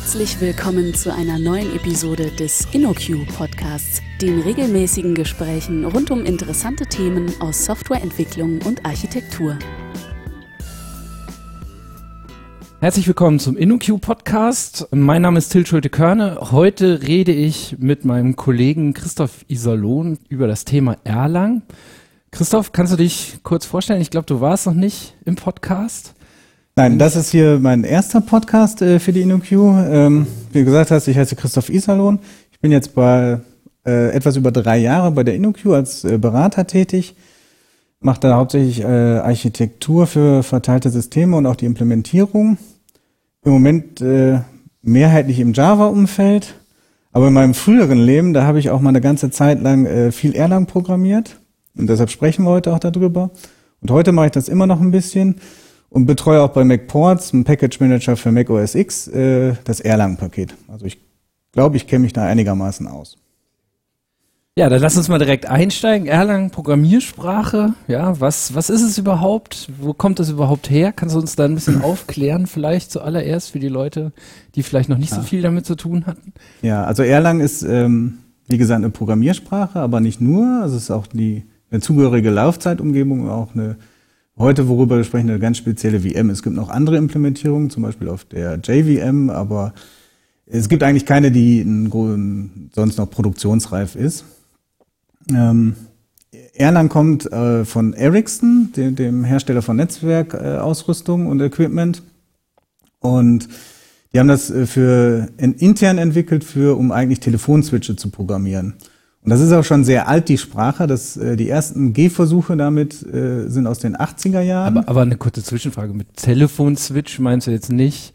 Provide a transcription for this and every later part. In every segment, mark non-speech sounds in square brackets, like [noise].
Herzlich willkommen zu einer neuen Episode des InnoQ Podcasts, den regelmäßigen Gesprächen rund um interessante Themen aus Softwareentwicklung und Architektur. Herzlich willkommen zum InnoQ Podcast. Mein Name ist Till Schulte-Körne. Heute rede ich mit meinem Kollegen Christoph Iserlohn über das Thema Erlang. Christoph, kannst du dich kurz vorstellen? Ich glaube, du warst noch nicht im Podcast. Nein, das ist hier mein erster Podcast äh, für die InnoQ. Ähm, wie du gesagt hast, ich heiße Christoph Iserlohn. Ich bin jetzt bei äh, etwas über drei Jahre bei der InnoQ als äh, Berater tätig. Mache da hauptsächlich äh, Architektur für verteilte Systeme und auch die Implementierung. Im Moment äh, mehrheitlich im Java-Umfeld. Aber in meinem früheren Leben, da habe ich auch mal eine ganze Zeit lang äh, viel Erlang programmiert. Und deshalb sprechen wir heute auch darüber. Und heute mache ich das immer noch ein bisschen und betreue auch bei MacPorts, einem Package Manager für Mac OS X, äh, das Erlang-Paket. Also ich glaube, ich kenne mich da einigermaßen aus. Ja, dann lass uns mal direkt einsteigen. Erlang, Programmiersprache. Ja, was, was ist es überhaupt? Wo kommt es überhaupt her? Kannst du uns da ein bisschen [laughs] aufklären, vielleicht zuallererst für die Leute, die vielleicht noch nicht ja. so viel damit zu tun hatten? Ja, also Erlang ist, ähm, wie gesagt, eine Programmiersprache, aber nicht nur. Also es ist auch die, eine zugehörige Laufzeitumgebung, auch eine Heute, worüber wir sprechen, eine ganz spezielle VM. Es gibt noch andere Implementierungen, zum Beispiel auf der JVM, aber es gibt eigentlich keine, die sonst noch produktionsreif ist. Ähm, Erlang kommt äh, von Ericsson, dem, dem, Hersteller von Netzwerkausrüstung äh, und Equipment. Und die haben das äh, für intern entwickelt, für um eigentlich Telefonswitche zu programmieren. Und das ist auch schon sehr alt, die Sprache. Das, äh, die ersten Gehversuche damit äh, sind aus den 80er Jahren. Aber, aber eine kurze Zwischenfrage. Mit Telefonswitch meinst du jetzt nicht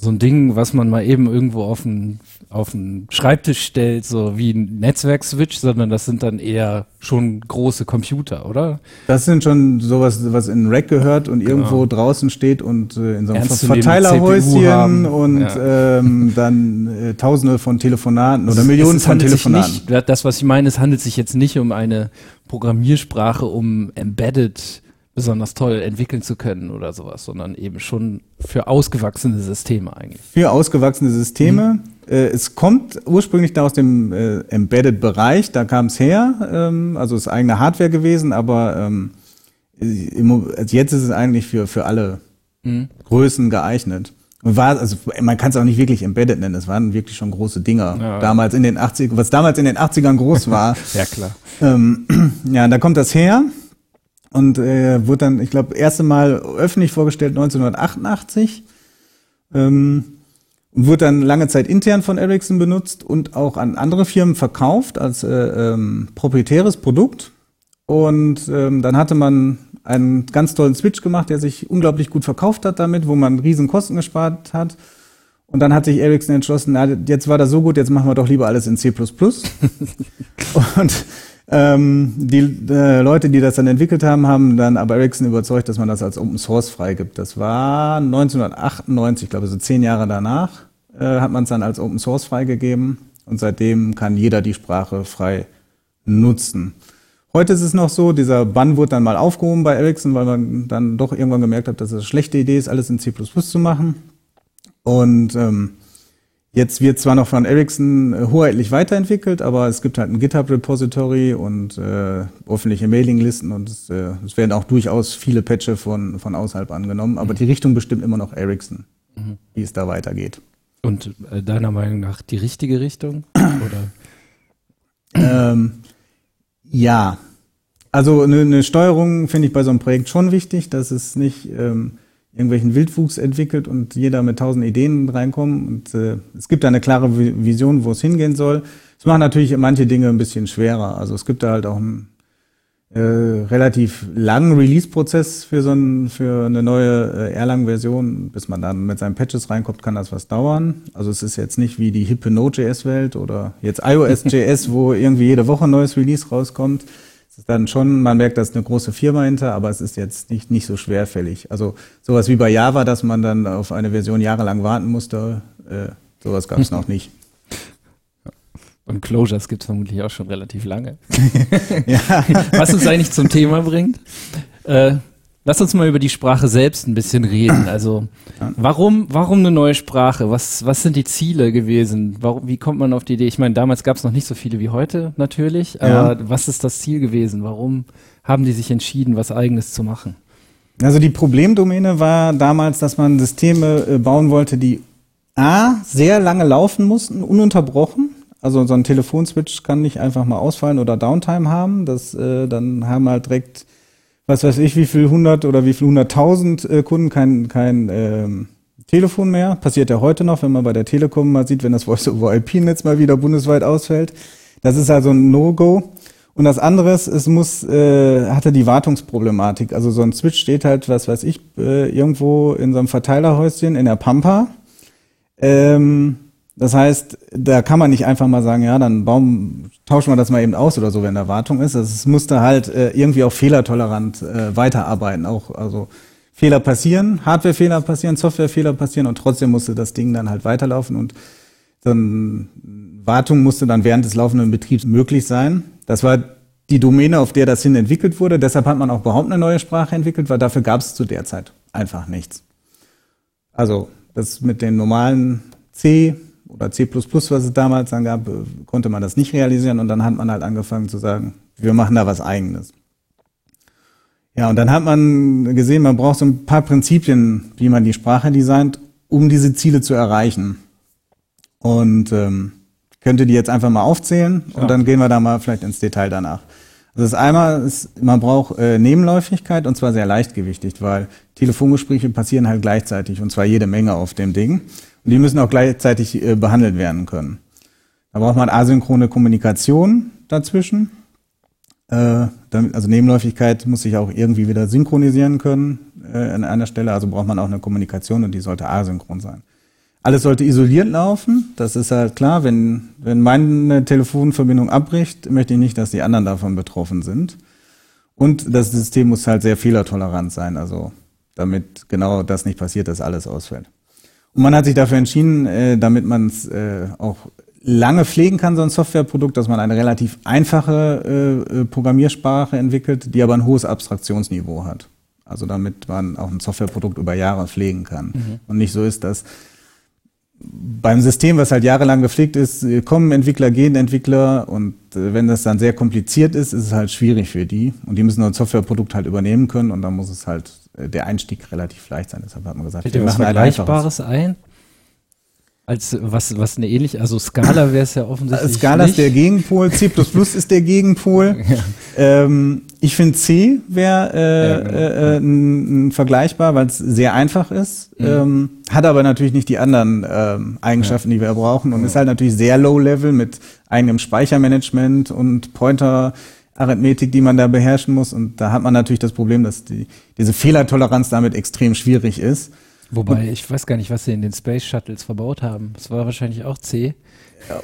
so ein Ding, was man mal eben irgendwo auf den, auf den Schreibtisch stellt, so wie ein Netzwerkswitch, sondern das sind dann eher schon große Computer, oder? Das sind schon sowas, was in Rack gehört und genau. irgendwo draußen steht und äh, in so einem Verteilerhäuschen und ja. ähm, dann äh, tausende von Telefonaten oder Millionen von Telefonaten. Nicht, das, was ich meine, es handelt sich jetzt nicht um eine Programmiersprache, um Embedded besonders toll entwickeln zu können oder sowas, sondern eben schon für ausgewachsene Systeme eigentlich. Für ausgewachsene Systeme. Mhm. Äh, es kommt ursprünglich da aus dem äh, Embedded-Bereich, da kam es her, ähm, also ist eigene Hardware gewesen, aber ähm, im, also jetzt ist es eigentlich für, für alle mhm. Größen geeignet. Und war, also man kann es auch nicht wirklich Embedded nennen, es waren wirklich schon große Dinger. Ja. Damals in den 80 was damals in den 80ern groß war. [laughs] ja, klar. Ähm, [clears throat] ja, da kommt das her und äh, wurde dann, ich glaube, erste Mal öffentlich vorgestellt 1988. Ähm, wurde dann lange Zeit intern von Ericsson benutzt und auch an andere Firmen verkauft als äh, ähm, proprietäres Produkt. Und ähm, dann hatte man einen ganz tollen Switch gemacht, der sich unglaublich gut verkauft hat damit, wo man riesen Kosten gespart hat. Und dann hat sich Ericsson entschlossen, na, jetzt war das so gut, jetzt machen wir doch lieber alles in C++. [laughs] und ähm, die äh, Leute, die das dann entwickelt haben, haben dann aber Ericsson überzeugt, dass man das als Open Source freigibt. Das war 1998, glaube ich, so zehn Jahre danach, äh, hat man es dann als Open Source freigegeben und seitdem kann jeder die Sprache frei nutzen. Heute ist es noch so, dieser Bann wurde dann mal aufgehoben bei Ericsson, weil man dann doch irgendwann gemerkt hat, dass es eine schlechte Idee ist, alles in C++ zu machen. Und ähm, Jetzt wird zwar noch von Ericsson äh, hoheitlich weiterentwickelt, aber es gibt halt ein GitHub-Repository und äh, öffentliche Mailinglisten und es, äh, es werden auch durchaus viele Patche von, von außerhalb angenommen. Aber mhm. die Richtung bestimmt immer noch Ericsson, mhm. wie es da weitergeht. Und äh, deiner Meinung nach die richtige Richtung? [clears throat] Oder? ähm, ja. Also eine, eine Steuerung finde ich bei so einem Projekt schon wichtig, dass es nicht ähm, irgendwelchen Wildwuchs entwickelt und jeder mit tausend Ideen reinkommt. Und äh, es gibt da eine klare Vision, wo es hingehen soll. Es macht natürlich manche Dinge ein bisschen schwerer. Also es gibt da halt auch einen äh, relativ langen Release-Prozess für so ein, für eine neue äh, Erlang-Version. Bis man dann mit seinen Patches reinkommt, kann das was dauern. Also es ist jetzt nicht wie die hippe Node.js-Welt oder jetzt iOS.js, wo irgendwie jede Woche ein neues Release rauskommt ist dann schon, man merkt, da ist eine große Firma hinter, aber es ist jetzt nicht, nicht so schwerfällig. Also sowas wie bei Java, dass man dann auf eine Version jahrelang warten musste, äh, sowas gab es noch nicht. [laughs] Und Closures gibt es vermutlich auch schon relativ lange. [laughs] ja. Was uns eigentlich zum Thema bringt. Äh, Lass uns mal über die Sprache selbst ein bisschen reden. Also, warum, warum eine neue Sprache? Was, was sind die Ziele gewesen? Warum, wie kommt man auf die Idee? Ich meine, damals gab es noch nicht so viele wie heute, natürlich. Aber ja. was ist das Ziel gewesen? Warum haben die sich entschieden, was Eigenes zu machen? Also die Problemdomäne war damals, dass man Systeme äh, bauen wollte, die A, sehr lange laufen mussten, ununterbrochen. Also so ein Telefonswitch kann nicht einfach mal ausfallen oder Downtime haben. Das, äh, dann haben wir halt direkt was weiß ich, wie viel hundert oder wie viel hunderttausend äh, Kunden kein, kein ähm, Telefon mehr. Passiert ja heute noch, wenn man bei der Telekom mal sieht, wenn das Voice-over-IP-Netz mal wieder bundesweit ausfällt. Das ist also ein No-Go. Und das andere ist, es muss, äh, hatte die Wartungsproblematik. Also so ein Switch steht halt, was weiß ich, äh, irgendwo in so einem Verteilerhäuschen in der Pampa. Ähm, das heißt, da kann man nicht einfach mal sagen, ja, dann bauen, tauschen wir das mal eben aus oder so, wenn da Wartung ist. Es musste halt äh, irgendwie auch fehlertolerant äh, weiterarbeiten. Auch also Fehler passieren, Hardwarefehler passieren, Softwarefehler passieren und trotzdem musste das Ding dann halt weiterlaufen und dann Wartung musste dann während des laufenden Betriebs möglich sein. Das war die Domäne, auf der das hin entwickelt wurde. Deshalb hat man auch überhaupt eine neue Sprache entwickelt, weil dafür gab es zu der Zeit einfach nichts. Also das mit den normalen C, oder C++, was es damals dann gab, konnte man das nicht realisieren und dann hat man halt angefangen zu sagen, wir machen da was eigenes. Ja, und dann hat man gesehen, man braucht so ein paar Prinzipien, wie man die Sprache designt, um diese Ziele zu erreichen. Und ähm, könnte die jetzt einfach mal aufzählen und ja. dann gehen wir da mal vielleicht ins Detail danach. Also das einmal ist, man braucht äh, Nebenläufigkeit und zwar sehr leichtgewichtig, weil Telefongespräche passieren halt gleichzeitig und zwar jede Menge auf dem Ding. Und die müssen auch gleichzeitig äh, behandelt werden können. Da braucht man asynchrone Kommunikation dazwischen. Äh, also Nebenläufigkeit muss sich auch irgendwie wieder synchronisieren können äh, an einer Stelle. Also braucht man auch eine Kommunikation und die sollte asynchron sein. Alles sollte isoliert laufen. Das ist halt klar. Wenn, wenn meine Telefonverbindung abbricht, möchte ich nicht, dass die anderen davon betroffen sind. Und das System muss halt sehr fehlertolerant sein. Also damit genau das nicht passiert, dass alles ausfällt. Und man hat sich dafür entschieden, äh, damit man es äh, auch lange pflegen kann, so ein Softwareprodukt, dass man eine relativ einfache äh, äh, Programmiersprache entwickelt, die aber ein hohes Abstraktionsniveau hat. Also damit man auch ein Softwareprodukt über Jahre pflegen kann. Mhm. Und nicht so ist, dass beim System, was halt jahrelang gepflegt ist, kommen Entwickler, gehen Entwickler und äh, wenn das dann sehr kompliziert ist, ist es halt schwierig für die und die müssen ein Softwareprodukt halt übernehmen können und dann muss es halt äh, der Einstieg relativ leicht sein. Deshalb hat man gesagt, Fällt wir machen was Vergleichbares ein? Als was, was eine ähnliche, also Scala wäre es ja offensichtlich. Scala nicht. ist der Gegenpol, C ist der Gegenpol. Ja. Ähm, ich finde C wäre äh, ja, genau. äh, äh, vergleichbar, weil es sehr einfach ist, mhm. ähm, hat aber natürlich nicht die anderen ähm, Eigenschaften, ja. die wir brauchen und ist halt natürlich sehr low level mit eigenem Speichermanagement und Pointer. Arithmetik, die man da beherrschen muss. Und da hat man natürlich das Problem, dass die, diese Fehlertoleranz damit extrem schwierig ist. Wobei, ich weiß gar nicht, was sie in den Space Shuttles verbaut haben. Das war wahrscheinlich auch C.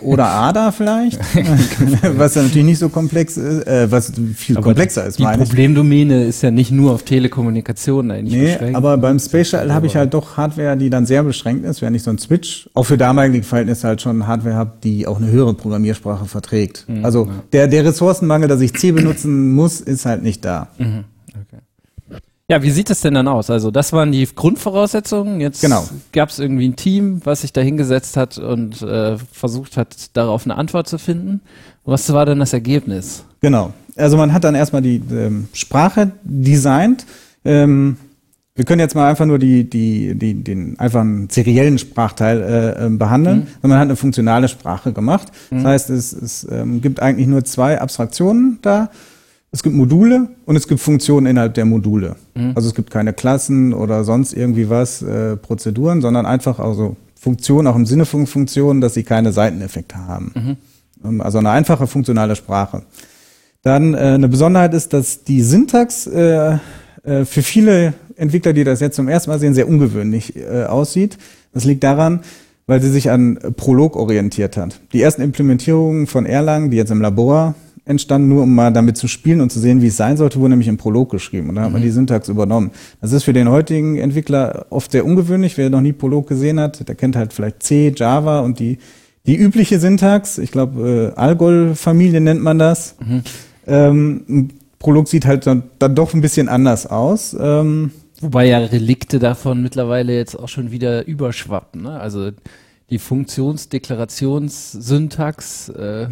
Oder ADA vielleicht, [laughs] [laughs] was ja natürlich nicht so komplex ist, äh, was viel aber komplexer ist, Die Problemdomäne ist ja nicht nur auf Telekommunikation eigentlich nee, beschränkt. aber beim Space Shuttle habe ich halt doch Hardware, die dann sehr beschränkt ist, während ich so ein Switch auch für damalige Verhältnisse halt schon Hardware habe, die auch eine höhere Programmiersprache verträgt. Mhm, also ja. der, der Ressourcenmangel, dass ich C benutzen muss, ist halt nicht da. Mhm. Ja, wie sieht es denn dann aus? Also das waren die Grundvoraussetzungen. Jetzt genau. gab es irgendwie ein Team, was sich da hingesetzt hat und äh, versucht hat, darauf eine Antwort zu finden. Was war denn das Ergebnis? Genau. Also man hat dann erstmal die ähm, Sprache designt. Ähm, wir können jetzt mal einfach nur die, die, die, den einfach einen seriellen Sprachteil äh, ähm, behandeln, mhm. sondern man hat eine funktionale Sprache gemacht. Mhm. Das heißt, es, es ähm, gibt eigentlich nur zwei Abstraktionen da. Es gibt Module und es gibt Funktionen innerhalb der Module. Mhm. Also es gibt keine Klassen oder sonst irgendwie was, äh, Prozeduren, sondern einfach also Funktionen, auch im Sinne von Funktionen, dass sie keine Seiteneffekte haben. Mhm. Ähm, also eine einfache funktionale Sprache. Dann äh, eine Besonderheit ist, dass die Syntax äh, äh, für viele Entwickler, die das jetzt zum ersten Mal sehen, sehr ungewöhnlich äh, aussieht. Das liegt daran, weil sie sich an Prolog orientiert hat. Die ersten Implementierungen von Erlang, die jetzt im Labor entstanden, nur um mal damit zu spielen und zu sehen, wie es sein sollte, wurde nämlich im Prolog geschrieben. Und da hat man mhm. die Syntax übernommen. Das ist für den heutigen Entwickler oft sehr ungewöhnlich. Wer noch nie Prolog gesehen hat, der kennt halt vielleicht C, Java und die, die übliche Syntax. Ich glaube, äh, Algol-Familie nennt man das. Mhm. Ähm, Prolog sieht halt dann, dann doch ein bisschen anders aus. Ähm, Wobei ja Relikte davon mittlerweile jetzt auch schon wieder überschwappen. Ne? Also die Funktionsdeklarationssyntax äh,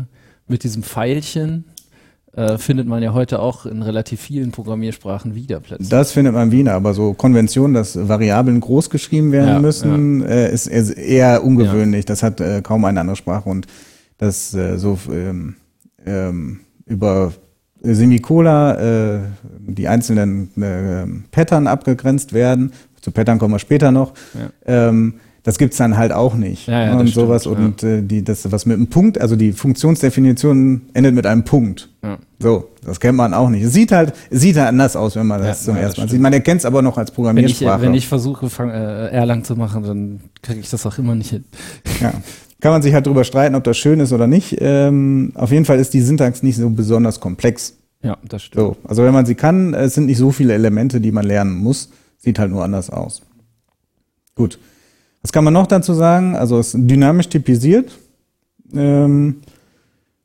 mit diesem Pfeilchen äh, findet man ja heute auch in relativ vielen Programmiersprachen wieder plötzlich. Das findet man wieder, aber so Konvention, dass Variablen groß geschrieben werden Ja, müssen, Äh, ist, ist eher ungewöhnlich. Das hat äh, kaum eine andere Sprache und das äh, so ähm, ähm, über Semicola äh, die einzelnen äh, Pattern abgegrenzt werden. Zu Pattern kommen wir später noch. Ähm, das gibt's dann halt auch nicht. Ja, ja, und das sowas stimmt, und äh, die das was mit einem Punkt, also die Funktionsdefinition endet mit einem Punkt. Ja. So, das kennt man auch nicht. Es sieht halt, es sieht halt anders aus, wenn man Ja, das zum ja, ersten Mal sieht. Man erkennt es aber noch als Wenn ich, Programmiersprache. wenn ich versuche, fang, äh, Erlang zu machen, dann kriege ich das auch immer nicht hin. ja. Kann man sich halt drüber streiten, ob das schön ist oder nicht. Ähm, auf jeden Fall ist die Syntax nicht so besonders komplex. Ja, das stimmt. So, also wenn man sie kann, es sind nicht so viele Elemente, die man lernen muss. Sieht halt nur anders aus. Gut. Was kann man noch dazu sagen? Also es ist dynamisch typisiert. Ähm,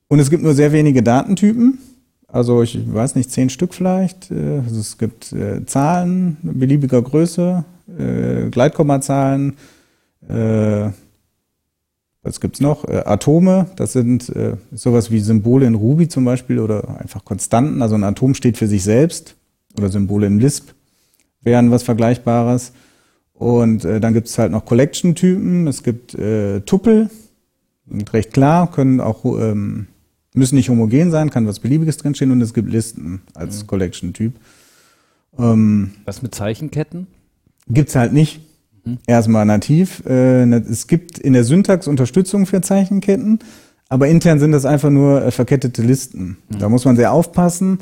und es gibt nur sehr wenige Datentypen. Also ich weiß nicht, zehn Stück vielleicht. Äh, Also es gibt äh, Zahlen beliebiger Größe, äh, Gleitkommazahlen, äh, was gibt's noch? Äh, Atome, das sind äh, sowas wie Symbole in Ruby zum Beispiel oder einfach Konstanten. Also ein Atom steht für sich selbst oder Symbole in Lisp wären was Vergleichbares. Und äh, dann gibt's halt noch Collection-Typen. Es gibt äh, Tuppel, sind recht klar, können auch ähm, müssen nicht homogen sein, kann was Beliebiges drinstehen und es gibt Listen als Collection-Typ. Ähm, Was mit Zeichenketten? Gibt's halt nicht. Erstmal nativ. Äh, ne- es gibt in der Syntax Unterstützung für Zeichenketten, aber intern sind das einfach nur äh, verkettete Listen. Da muss man sehr aufpassen.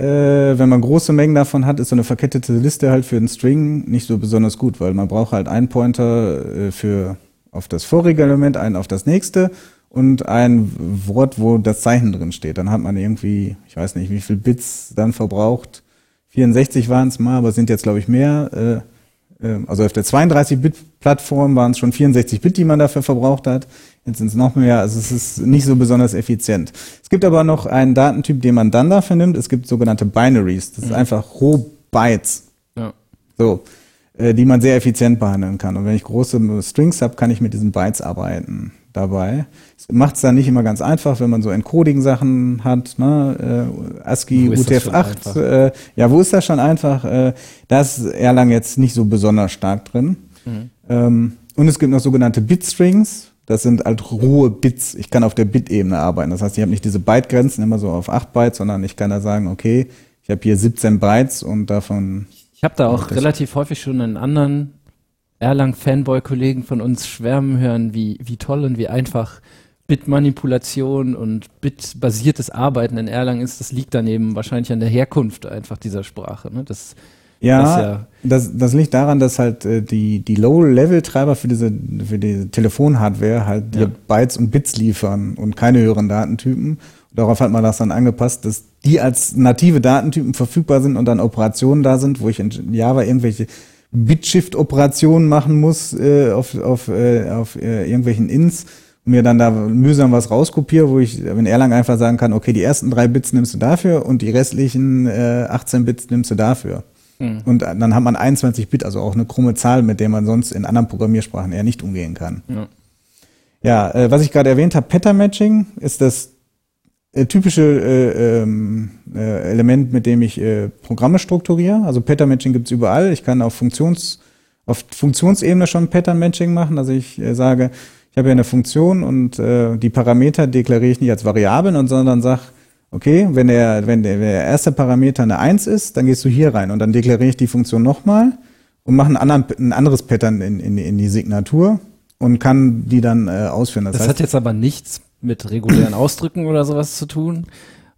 Äh, wenn man große Mengen davon hat, ist so eine verkettete Liste halt für einen String nicht so besonders gut, weil man braucht halt einen Pointer äh, für auf das vorige Element, einen auf das nächste und ein Wort, wo das Zeichen drin steht. Dann hat man irgendwie, ich weiß nicht, wie viel Bits dann verbraucht. 64 waren es mal, aber sind jetzt glaube ich mehr. Äh, ähm, also auf der 32-Bit-Plattform waren es schon 64 Bit, die man dafür verbraucht hat. Jetzt sind es noch mehr, also es ist nicht so besonders effizient. Es gibt aber noch einen Datentyp, den man dann dafür nimmt. Es gibt sogenannte Binaries. Das ist einfach Rohbytes. Ja. So, äh, die man sehr effizient behandeln kann. Und wenn ich große Strings habe, kann ich mit diesen Bytes arbeiten dabei. Macht es dann nicht immer ganz einfach, wenn man so Encoding-Sachen hat, ne? äh, ASCII, Wo ist das schon einfach? UTF-8. Äh, ja, wo ist das schon einfach? Äh, da ist Erlang jetzt nicht so besonders stark drin. Mhm. Ähm, und es gibt noch sogenannte Bit-Strings. Das sind halt rohe Bits. Ich kann auf der Bit-Ebene arbeiten. Das heißt, ich habe nicht diese Byte-Grenzen immer so auf 8 Bytes, sondern ich kann da sagen, okay, ich habe hier 17 Bytes und davon Ich habe da auch relativ häufig schon einen anderen Erlang-Fanboy-Kollegen von uns schwärmen hören, wie, wie toll und wie einfach Bitmanipulation und bitbasiertes Arbeiten in Erlang ist. Das liegt dann eben wahrscheinlich an der Herkunft einfach dieser Sprache. Ne? Das, Ja, Das ja- das, das liegt daran, dass halt äh, die, die Low-Level-Treiber für diese, für diese Telefonhardware halt dir Ja. Bytes und Bits liefern und keine höheren Datentypen. Darauf hat man das dann angepasst, dass die als native Datentypen verfügbar sind und dann Operationen da sind, wo ich in Java irgendwelche Bit-Shift-Operationen machen muss äh, auf, auf, äh, auf äh, irgendwelchen Ins und mir dann da mühsam was rauskopiere, wo ich in Erlang einfach sagen kann, okay, die ersten drei Bits nimmst du dafür und die restlichen äh, 18 Bits nimmst du dafür. Und dann hat man 21 Bit, also auch eine krumme Zahl, mit der man sonst in anderen Programmiersprachen eher nicht umgehen kann. Ja. Ja, äh, was ich gerade erwähnt habe, Pattern Matching ist das äh, typische äh, ähm, äh, Element, mit dem ich äh, Programme strukturiere. Also Pattern Matching gibt's überall. Ich kann auf Funktions auf Funktionsebene schon Pattern Matching machen. Also ich äh, sage, ich habe ja eine Funktion und äh, die Parameter deklariere ich nicht als Variablen, und sondern sag, okay, wenn der, wenn der, der erste Parameter eine 1 ist, dann gehst du hier rein und dann deklariere ich die Funktion nochmal und mache einen anderen, ein anderes Pattern in, in, in die Signatur und kann die dann äh, ausführen. das heißt, hat jetzt aber nichts mit regulären Ausdrücken oder sowas zu tun,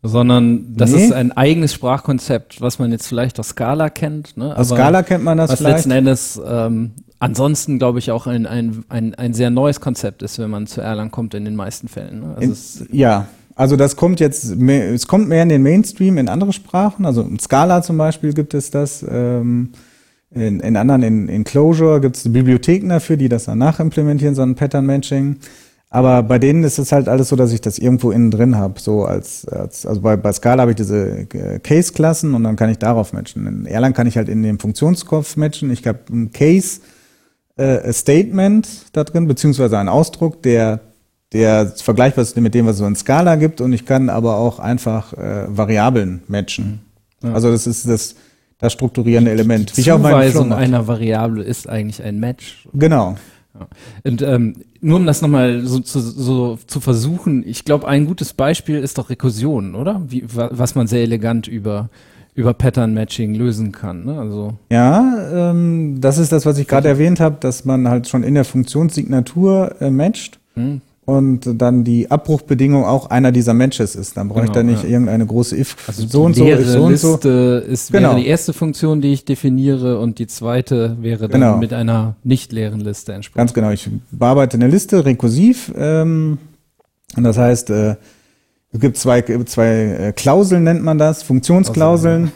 sondern das Nee. ist ein eigenes Sprachkonzept, was man jetzt vielleicht aus Scala kennt. Ne? aus aber Scala kennt man das was vielleicht. letzten Endes ähm, ansonsten, glaube ich, auch ein, ein, ein, ein sehr neues Konzept ist, wenn man zu Erlang kommt in den meisten Fällen. Ne? Also In, ja, also das kommt jetzt, es kommt mehr in den Mainstream in andere Sprachen. Also in Scala zum Beispiel gibt es das. Ähm, in, in anderen, in, in Clojure gibt es Bibliotheken dafür, die das dann nachimplementieren, so ein Pattern Matching. Aber bei denen ist es halt alles so, dass ich das irgendwo innen drin habe. So als, als also bei, bei Scala habe ich diese äh, Case-Klassen und dann kann ich darauf matchen. In Erlang kann ich halt in dem Funktionskopf matchen. Ich habe ein Case äh, Statement da drin, beziehungsweise einen Ausdruck, der der vergleichbar ist mit dem, was es so in Scala gibt und ich kann aber auch einfach äh, Variablen matchen. Ja. Also das ist das, das strukturierende Element. Die Zuweisung einer Variable ist eigentlich ein Match. Genau. Ja. Und ähm, nur um das nochmal so zu, so zu versuchen, ich glaube, ein gutes Beispiel ist doch Rekursion, oder? Wie, was man sehr elegant über über Pattern Matching lösen kann. Ne? Also ja, ähm, das ist das, was ich gerade erwähnt habe, dass man halt schon in der Funktionssignatur äh, matcht. Hm und dann die Abbruchbedingung auch einer dieser Matches ist. Dann brauche genau, ich da nicht ja. irgendeine große if also so und so, if so und so. ist genau. wäre die erste Funktion, die ich definiere und die zweite wäre dann genau. mit einer nicht leeren Liste entsprechend. Ganz genau. Ich bearbeite eine Liste rekursiv ähm, und das heißt, äh, es gibt zwei, zwei äh, Klauseln, nennt man das, Funktionsklauseln.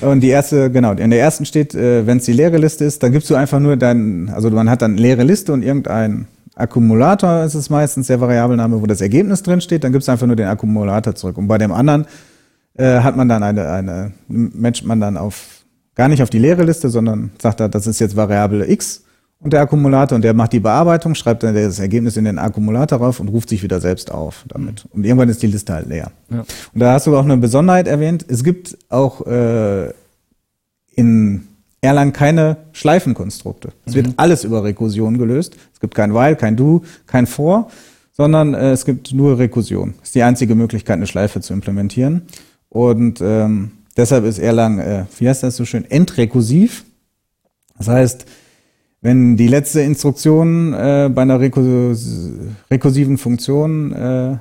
und die erste, genau, in der ersten steht, äh, wenn es die leere Liste ist, dann gibst du einfach nur dein, also man hat dann leere Liste und irgendein Akkumulator ist es meistens der Variablename, wo das Ergebnis drin steht, dann gibt es einfach nur den Akkumulator zurück. Und bei dem anderen äh, hat man dann eine, eine, matcht man dann auf, gar nicht auf die leere Liste, sondern sagt da, das ist jetzt Variable X und der Akkumulator und der macht die Bearbeitung, schreibt dann das Ergebnis in den Akkumulator rauf und ruft sich wieder selbst auf damit. Und irgendwann ist die Liste halt leer. Ja. Und da hast du auch eine Besonderheit erwähnt. Es gibt auch äh, in Erlang keine Schleifenkonstrukte. Es wird mhm. alles über Rekursion gelöst. Es gibt kein While, kein Do, kein For, sondern äh, es gibt nur Rekursion. Das ist die einzige Möglichkeit, eine Schleife zu implementieren. Und ähm, deshalb ist Erlang, äh, wie heißt das so schön, entrekursiv. Das heißt, wenn die letzte Instruktion äh, bei einer rekurs rekursiven Funktion äh,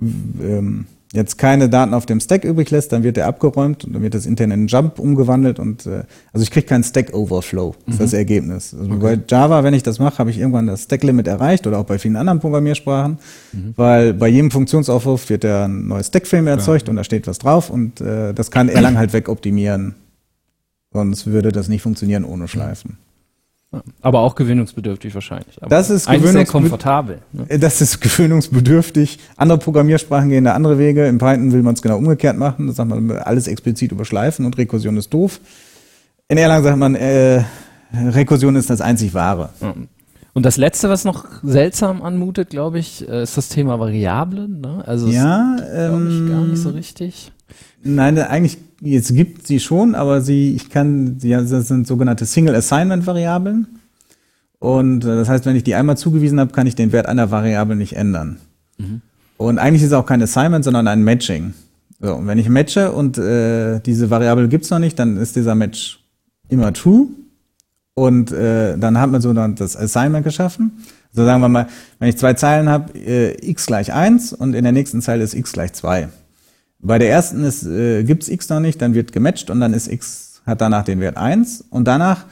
ähm, jetzt keine Daten auf dem Stack übrig lässt, dann wird der abgeräumt und dann wird das intern in einen Jump umgewandelt und äh, also ich kriege keinen Stack Overflow, ist mhm. das Ergebnis. Also okay. bei Java, wenn ich das mache, habe ich irgendwann das Stack Limit erreicht oder auch bei vielen anderen Programmiersprachen, mhm. weil bei jedem Funktionsaufruf wird der ein neues Stack Frame erzeugt ja. und da steht was drauf und äh, das kann [clears throat] Erlang halt wegoptimieren. Sonst würde das nicht funktionieren ohne Schleifen. Aber auch gewöhnungsbedürftig wahrscheinlich. Aber das ist sehr komfortabel. Ne? Das ist gewöhnungsbedürftig. Andere Programmiersprachen gehen da andere Wege. In Python will man es genau umgekehrt machen. Da sagt man alles explizit überschleifen und Rekursion ist doof. In Erlang sagt man, äh, Rekursion ist das einzig wahre. Und das letzte, was noch seltsam anmutet, glaube ich, äh, ist das Thema Variablen. Ne? Also ja, ähm, gar nicht so richtig. Nein, eigentlich jetzt gibt sie schon, aber sie, ich kann, sie, das sind sogenannte Single Assignment Variablen. Und äh, das heißt, wenn ich die einmal zugewiesen habe, kann ich den Wert einer Variable nicht ändern. Mhm. Und eigentlich ist es auch kein Assignment, sondern ein Matching. So, und wenn ich matche und äh, diese Variable gibt's noch nicht, dann ist dieser Match immer true. Und äh, dann hat man so dann das Assignment geschaffen. So sagen wir mal, wenn ich zwei Zeilen habe, äh, x gleich eins und in der nächsten Zeile ist x gleich zwei. Bei der ersten ist, äh, gibt's x noch nicht, dann wird gematcht und dann ist x, hat danach den Wert 1 und danach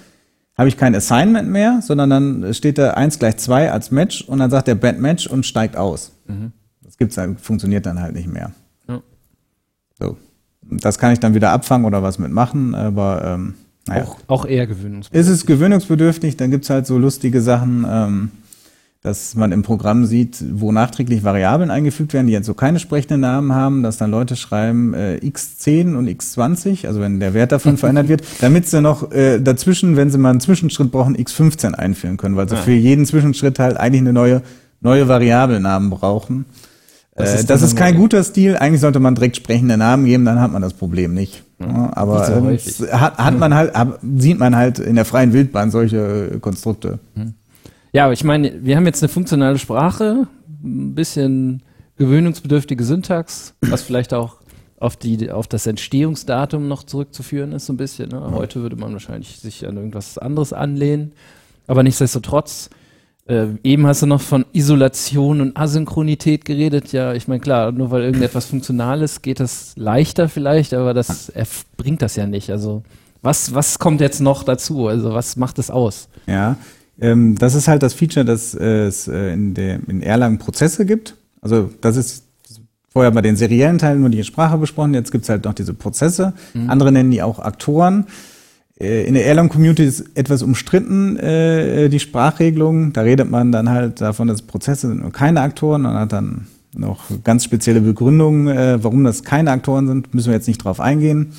habe ich kein Assignment mehr, sondern dann steht da 1 gleich 2 als Match und dann sagt der Bad Match und steigt aus. Mhm. Das gibt's dann, funktioniert dann halt nicht mehr. Ja. So. Das kann ich dann wieder abfangen oder was mitmachen, aber ähm, naja. Auch, auch eher gewöhnungsbedürftig. Ist es gewöhnungsbedürftig, dann gibt's halt so lustige Sachen. Ähm, dass man im Programm sieht, wo nachträglich Variablen eingefügt werden, die jetzt so keine sprechenden Namen haben, dass dann Leute schreiben äh, x10 und x20, also wenn der Wert davon [laughs] verändert wird, damit sie noch äh, dazwischen, wenn sie mal einen Zwischenschritt brauchen, x15 einführen können, weil sie ja. für jeden Zwischenschritt halt eigentlich eine neue, neue Variabelnamen brauchen. Das, äh, ist, das ist kein guter Stil. Eigentlich sollte man direkt sprechende Namen geben, dann hat man das Problem nicht. Ja, aber so äh, hat, hat man halt, sieht man halt in der freien Wildbahn solche Konstrukte. Hm. Ja, aber ich meine, wir haben jetzt eine funktionale Sprache, ein bisschen gewöhnungsbedürftige Syntax, was vielleicht auch auf, die, auf das Entstehungsdatum noch zurückzuführen ist, so ein bisschen. Ne? Heute würde man wahrscheinlich sich an irgendwas anderes anlehnen. Aber nichtsdestotrotz, äh, eben hast du noch von Isolation und Asynchronität geredet. Ja, ich meine, klar, nur weil irgendetwas funktional ist, geht das leichter vielleicht, aber das bringt das ja nicht. Also, was, was kommt jetzt noch dazu? Also, was macht es aus? Ja, ähm, das ist halt das Feature, dass es äh, in, der, in Erlang Prozesse gibt. Also das ist, vorher bei den seriellen Teilen nur die Sprache besprochen, jetzt gibt's halt noch diese Prozesse. Mhm. Andere nennen die auch Aktoren. äh, in der Erlang-Community ist etwas umstritten, äh, die Sprachregelung. Da redet man dann halt davon, dass Prozesse sind und keine Aktoren und hat dann noch ganz spezielle Begründungen, äh, warum das keine Aktoren sind. Müssen wir jetzt nicht drauf eingehen.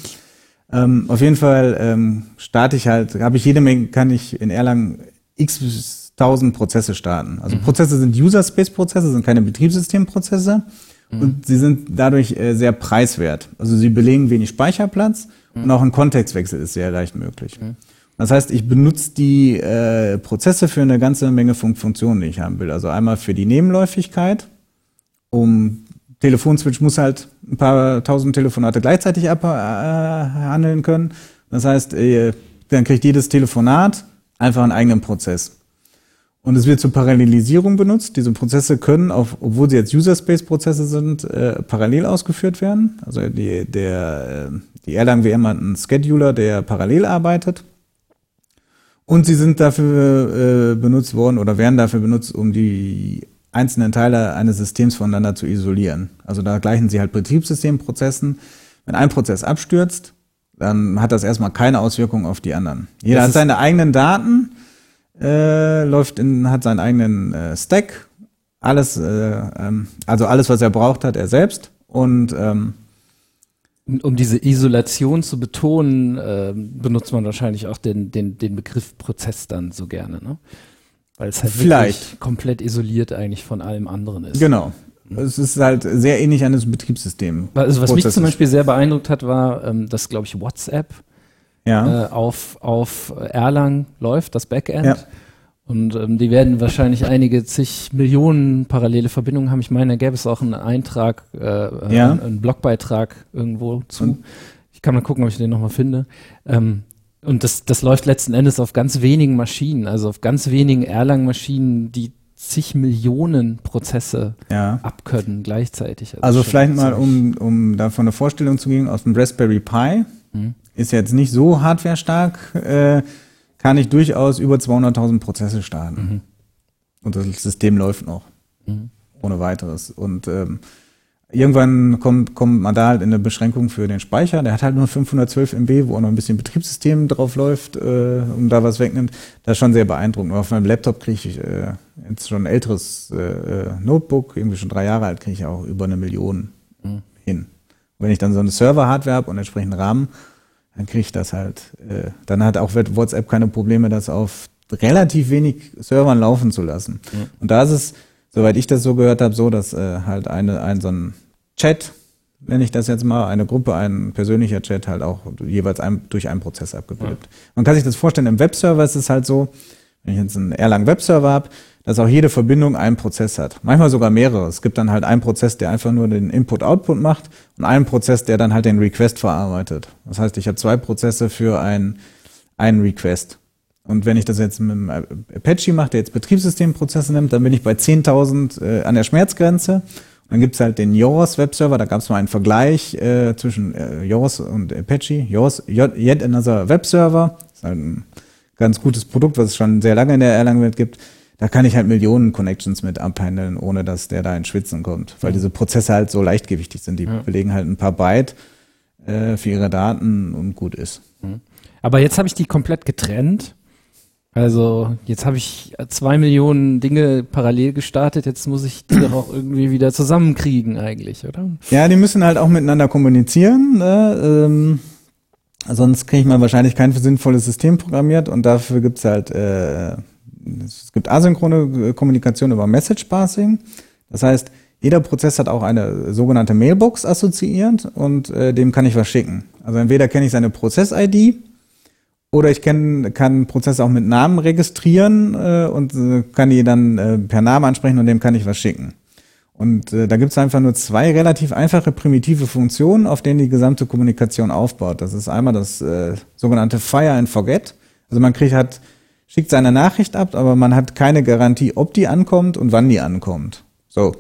Ähm, auf jeden Fall ähm, starte ich halt, habe ich jede Menge, kann ich in Erlang x tausend Prozesse starten. Also mhm. Prozesse sind User-Space-Prozesse, sind keine Betriebssystemprozesse mhm. und sie sind dadurch äh, sehr preiswert. Also sie belegen wenig Speicherplatz mhm. und auch ein Kontextwechsel ist sehr leicht möglich. Mhm. Das heißt, ich benutze die äh, Prozesse für eine ganze Menge Fun Funktionen, die ich haben will. Also einmal für die Nebenläufigkeit, um Telefonswitch muss halt ein paar tausend Telefonate gleichzeitig abhandeln äh, können. Das heißt, äh, dann kriegt jedes Telefonat einfach einen eigenen Prozess. Und es wird zur Parallelisierung benutzt. Diese Prozesse können, auf, obwohl sie jetzt User-Space-Prozesse sind, äh, parallel ausgeführt werden. Also die, der, äh, die Erlang WM hat einen Scheduler, der parallel arbeitet. Und sie sind dafür äh, benutzt worden oder werden dafür benutzt, um die einzelnen Teile eines Systems voneinander zu isolieren. Also da gleichen sie halt Betriebssystemprozessen. Wenn ein Prozess abstürzt, dann hat das erstmal keine Auswirkung auf die anderen. Jeder das hat seine eigenen Daten, äh, läuft in, hat seinen eigenen äh, Stack, alles, äh, ähm, also alles, was er braucht, hat er selbst und ähm, um diese Isolation zu betonen, äh, benutzt man wahrscheinlich auch den, den, den Begriff Prozess dann so gerne, ne? Weil es halt Vielleicht. komplett isoliert eigentlich von allem anderen ist. Genau. Es ist halt sehr ähnlich an das Betriebssystem. Also was mich zum Beispiel sehr beeindruckt hat, war, ähm, dass, glaube ich, WhatsApp ja. äh, auf, auf Erlang läuft, das Backend. Ja. Und ähm, die werden wahrscheinlich einige zig Millionen parallele Verbindungen haben. Ich meine, da gäbe es auch einen Eintrag, äh, ja. einen, einen Blogbeitrag irgendwo zu. Und? Ich kann mal gucken, ob ich den nochmal finde. Ähm, und das, das läuft letzten Endes auf ganz wenigen Maschinen, also auf ganz wenigen Erlang-Maschinen, die zig Millionen Prozesse ja. abkönnen gleichzeitig. Also, also vielleicht mal, um, um davon eine Vorstellung zu geben, aus dem Raspberry Pi, mhm. ist jetzt nicht so hardware-stark, äh, kann ich durchaus über 200.000 Prozesse starten. Mhm. Und das System läuft noch. Mhm. Ohne weiteres. Und ähm, Irgendwann kommt, kommt man da halt in eine Beschränkung für den Speicher. Der hat halt nur 512 MB, wo auch noch ein bisschen Betriebssystem drauf läuft äh, und da was wegnimmt. Das ist schon sehr beeindruckend. auf meinem Laptop kriege ich äh, jetzt schon ein älteres äh, äh, Notebook, irgendwie schon drei Jahre alt, kriege ich auch über eine Million mhm. hin. Und wenn ich dann so eine Server-Hardware habe und entsprechenden Rahmen, dann kriege ich das halt. Äh, dann hat auch WhatsApp keine Probleme, das auf relativ wenig Servern laufen zu lassen. Mhm. Und da ist es soweit ich das so gehört habe, so, dass äh, halt eine, ein so ein Chat, nenne ich das jetzt mal, eine Gruppe, ein persönlicher Chat halt auch jeweils ein, durch einen Prozess abgebildet. Ja. Man kann sich das vorstellen, im Webserver ist es halt so, wenn ich jetzt einen Erlang Webserver habe, dass auch jede Verbindung einen Prozess hat. Manchmal sogar mehrere. Es gibt dann halt einen Prozess, der einfach nur den Input-Output macht und einen Prozess, der dann halt den Request verarbeitet. Das heißt, ich habe zwei Prozesse für ein, einen Request. Und wenn ich das jetzt mit einem Apache mache, der jetzt Betriebssystemprozesse nimmt, dann bin ich bei 10.000 äh, an der Schmerzgrenze. Dann gibt's halt den Yoros Webserver, da gab's mal einen Vergleich äh, zwischen äh, Yoros und Apache. Yoros, Yet Another Webserver, ist halt ein ganz gutes Produkt, was es schon sehr lange in der Erlang-Welt gibt. Da kann ich halt Millionen Connections mit abhandeln, ohne dass der da in Schwitzen kommt, weil mhm. diese Prozesse halt so leichtgewichtig sind. Die ja. belegen halt ein paar Byte äh, für ihre Daten und gut ist. Mhm. Aber jetzt habe ich die komplett getrennt also jetzt habe ich zwei Millionen Dinge parallel gestartet, jetzt muss ich die doch auch irgendwie wieder zusammenkriegen eigentlich, oder? Ja, die müssen halt auch miteinander kommunizieren. Ne? Ähm, sonst kriege ich mal wahrscheinlich kein sinnvolles System programmiert und dafür gibt's halt, äh, es gibt asynchrone Kommunikation über Message Passing. Das heißt, jeder Prozess hat auch eine sogenannte Mailbox assoziiert und äh, dem kann ich was schicken. Also entweder kenne ich seine Prozess-ID oder ich kann, kann Prozesse auch mit Namen registrieren äh, und äh, kann die dann äh, per Name ansprechen und dem kann ich was schicken. Und äh, da gibt es einfach nur zwei relativ einfache primitive Funktionen, auf denen die gesamte Kommunikation aufbaut. Das ist einmal das äh, sogenannte Fire and Forget. Also man kriegt hat schickt seine Nachricht ab, aber man hat keine Garantie, ob die ankommt und wann die ankommt. So,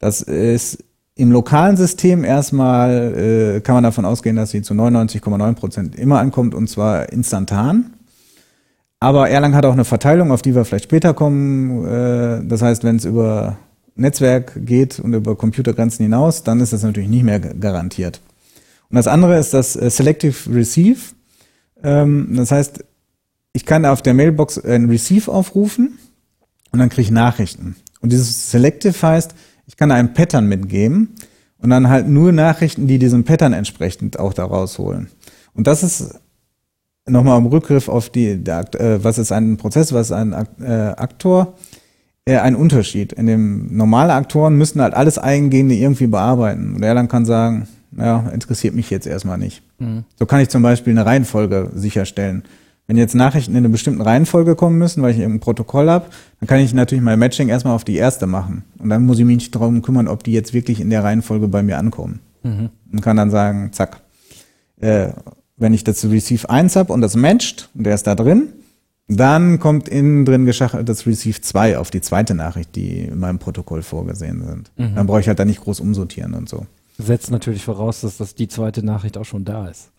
das ist im lokalen System erstmal äh, kann man davon ausgehen, dass sie zu 99,9 Prozent immer ankommt und zwar instantan. Aber Erlang hat auch eine Verteilung, auf die wir vielleicht später kommen. Äh, das heißt, wenn es über Netzwerk geht und über Computergrenzen hinaus, dann ist das natürlich nicht mehr garantiert. Und das andere ist das äh, Selective Receive. Ähm, das heißt, ich kann auf der Mailbox ein Receive aufrufen und dann kriege ich Nachrichten. Und dieses Selective heißt, ich kann einen Pattern mitgeben und dann halt nur Nachrichten, die diesem Pattern entsprechend auch da rausholen. Und das ist nochmal im Rückgriff auf die, der, äh, was ist ein Prozess, was ist ein äh, Aktor, äh, ein Unterschied. In dem normale Aktoren müssen halt alles Eingehende irgendwie bearbeiten. Und er dann kann sagen, ja, interessiert mich jetzt erstmal nicht. Mhm. So kann ich zum Beispiel eine Reihenfolge sicherstellen. Wenn jetzt Nachrichten in einer bestimmten Reihenfolge kommen müssen, weil ich ein Protokoll habe, dann kann ich natürlich mein Matching erstmal auf die erste machen. Und dann muss ich mich nicht darum kümmern, ob die jetzt wirklich in der Reihenfolge bei mir ankommen. Mhm. Und kann dann sagen, zack. Äh, wenn ich das Receive 1 habe und das matcht und der ist da drin, dann kommt innen drin geschachert das Receive 2 auf die zweite Nachricht, die in meinem Protokoll vorgesehen sind. Mhm. Dann brauche ich halt da nicht groß umsortieren und so. Setzt natürlich voraus, dass das die zweite Nachricht auch schon da ist.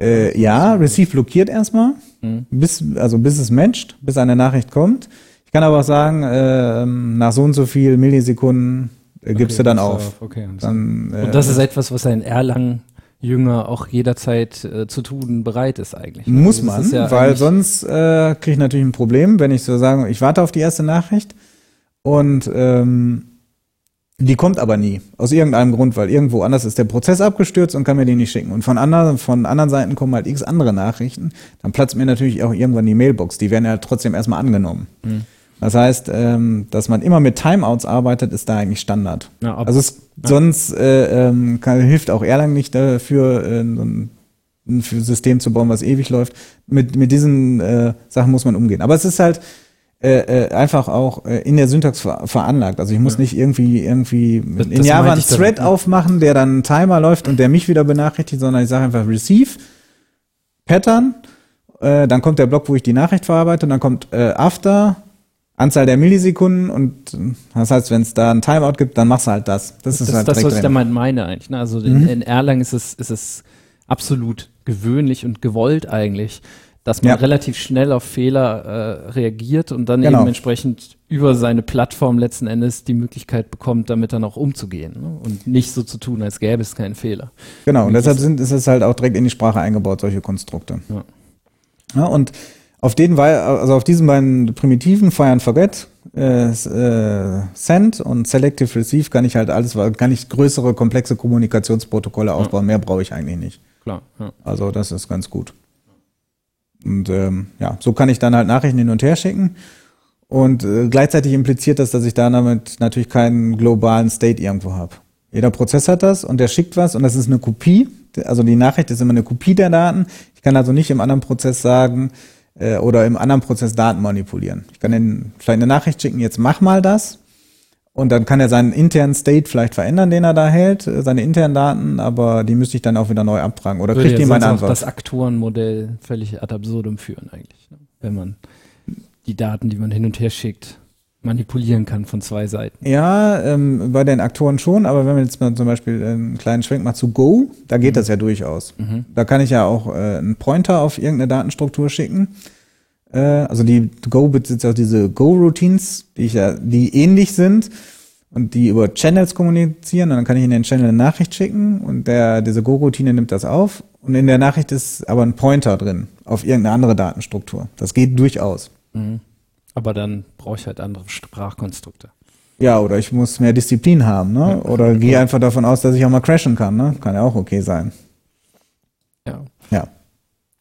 Äh, ja, Receive blockiert erstmal, mhm. bis, also bis es matcht, bis eine Nachricht kommt. Ich kann aber auch sagen, äh, nach so und so viel Millisekunden äh, gibst okay, du dann auf. Okay, dann, äh, und das ist etwas, was ein Erlang Jünger auch jederzeit äh, zu tun bereit ist eigentlich. Ne? Muss also man, ja weil sonst äh, kriege ich natürlich ein Problem, wenn ich so sage, ich warte auf die erste Nachricht und ähm, die kommt aber nie. Aus irgendeinem Grund, weil irgendwo anders ist der Prozess abgestürzt und kann mir die nicht schicken. Und von anderen, von anderen Seiten kommen halt x andere Nachrichten. Dann platzt mir natürlich auch irgendwann die Mailbox. Die werden ja trotzdem erstmal angenommen. Mhm. Das heißt, ähm, dass man immer mit Timeouts arbeitet, ist da eigentlich Standard. Ja, also es, ja. sonst äh, ähm, kann, hilft auch Erlang nicht dafür, äh, ein, ein System zu bauen, was ewig läuft. Mit, mit diesen äh, Sachen muss man umgehen. Aber es ist halt äh, äh, einfach auch äh, in der Syntax ver veranlagt. Also ich muss ja. nicht irgendwie irgendwie das, in das Java einen Thread dann, aufmachen, der dann einen Timer läuft und der mich wieder benachrichtigt, sondern ich sage einfach Receive, Pattern, äh, dann kommt der Block, wo ich die Nachricht verarbeite, und dann kommt äh, After, Anzahl der Millisekunden und das heißt, wenn es da ein Timeout gibt, dann machst du halt das. Das ist das, halt das was drin. ich damit meine eigentlich. Ne? Also mhm. in, in Erlang ist es, ist es absolut gewöhnlich und gewollt eigentlich, dass man ja. relativ schnell auf Fehler äh, reagiert und dann genau. eben entsprechend über seine Plattform letzten Endes die Möglichkeit bekommt, damit dann auch umzugehen ne? und nicht so zu tun, als gäbe es keinen Fehler. Genau, und, deshalb sind, ist es halt auch direkt in die Sprache eingebaut, solche Konstrukte. Ja. ja und auf den also auf diesen beiden Primitiven, Fire and Forget, äh, äh, Send und Selective Receive kann ich halt alles, kann ich größere, komplexe Kommunikationsprotokolle aufbauen. Ja. Mehr brauche ich eigentlich nicht. Klar. Ja. Also das ist ganz gut. Und ähm, ja, so kann ich dann halt Nachrichten hin und her schicken. Und äh, gleichzeitig impliziert das, dass ich da damit natürlich keinen globalen State irgendwo habe. Jeder Prozess hat das und der schickt was und das ist eine Kopie. Also die Nachricht ist immer eine Kopie der Daten. Ich kann also nicht im anderen Prozess sagen äh, oder im anderen Prozess Daten manipulieren. Ich kann den vielleicht eine Nachricht schicken, jetzt mach mal das. Und dann kann er seinen internen State vielleicht verändern, den er da hält, äh, seine internen Daten, aber die müsste ich dann auch wieder neu abfragen. Oder kriegt ja meine Antwort? das Aktorenmodell völlig ad absurdum führen eigentlich, ne? wenn man die Daten, die man hin und her schickt, manipulieren kann von zwei Seiten. Ja, ähm, bei den Aktoren schon, aber wenn man jetzt mal zum Beispiel einen kleinen Schwenk macht zu Go, da geht mhm. das ja durchaus. Mhm. Da kann ich ja auch äh, einen Pointer auf irgendeine Datenstruktur schicken äh, also die Go besitzt auch diese Go-Routines, die ich ja, die ähnlich sind und die über Channels kommunizieren. Und dann kann ich in den Channel eine Nachricht schicken und der, diese Go-Routine nimmt das auf. Und in der Nachricht ist aber ein Pointer drin auf irgendeine andere Datenstruktur. Das geht durchaus. Mhm. Aber dann brauche ich halt andere Sprachkonstrukte. Ja, oder ich muss mehr Disziplin haben, ne? Oder gehe einfach davon aus, dass ich auch mal crashen kann, ne? Kann ja auch okay sein. Ja. Ja.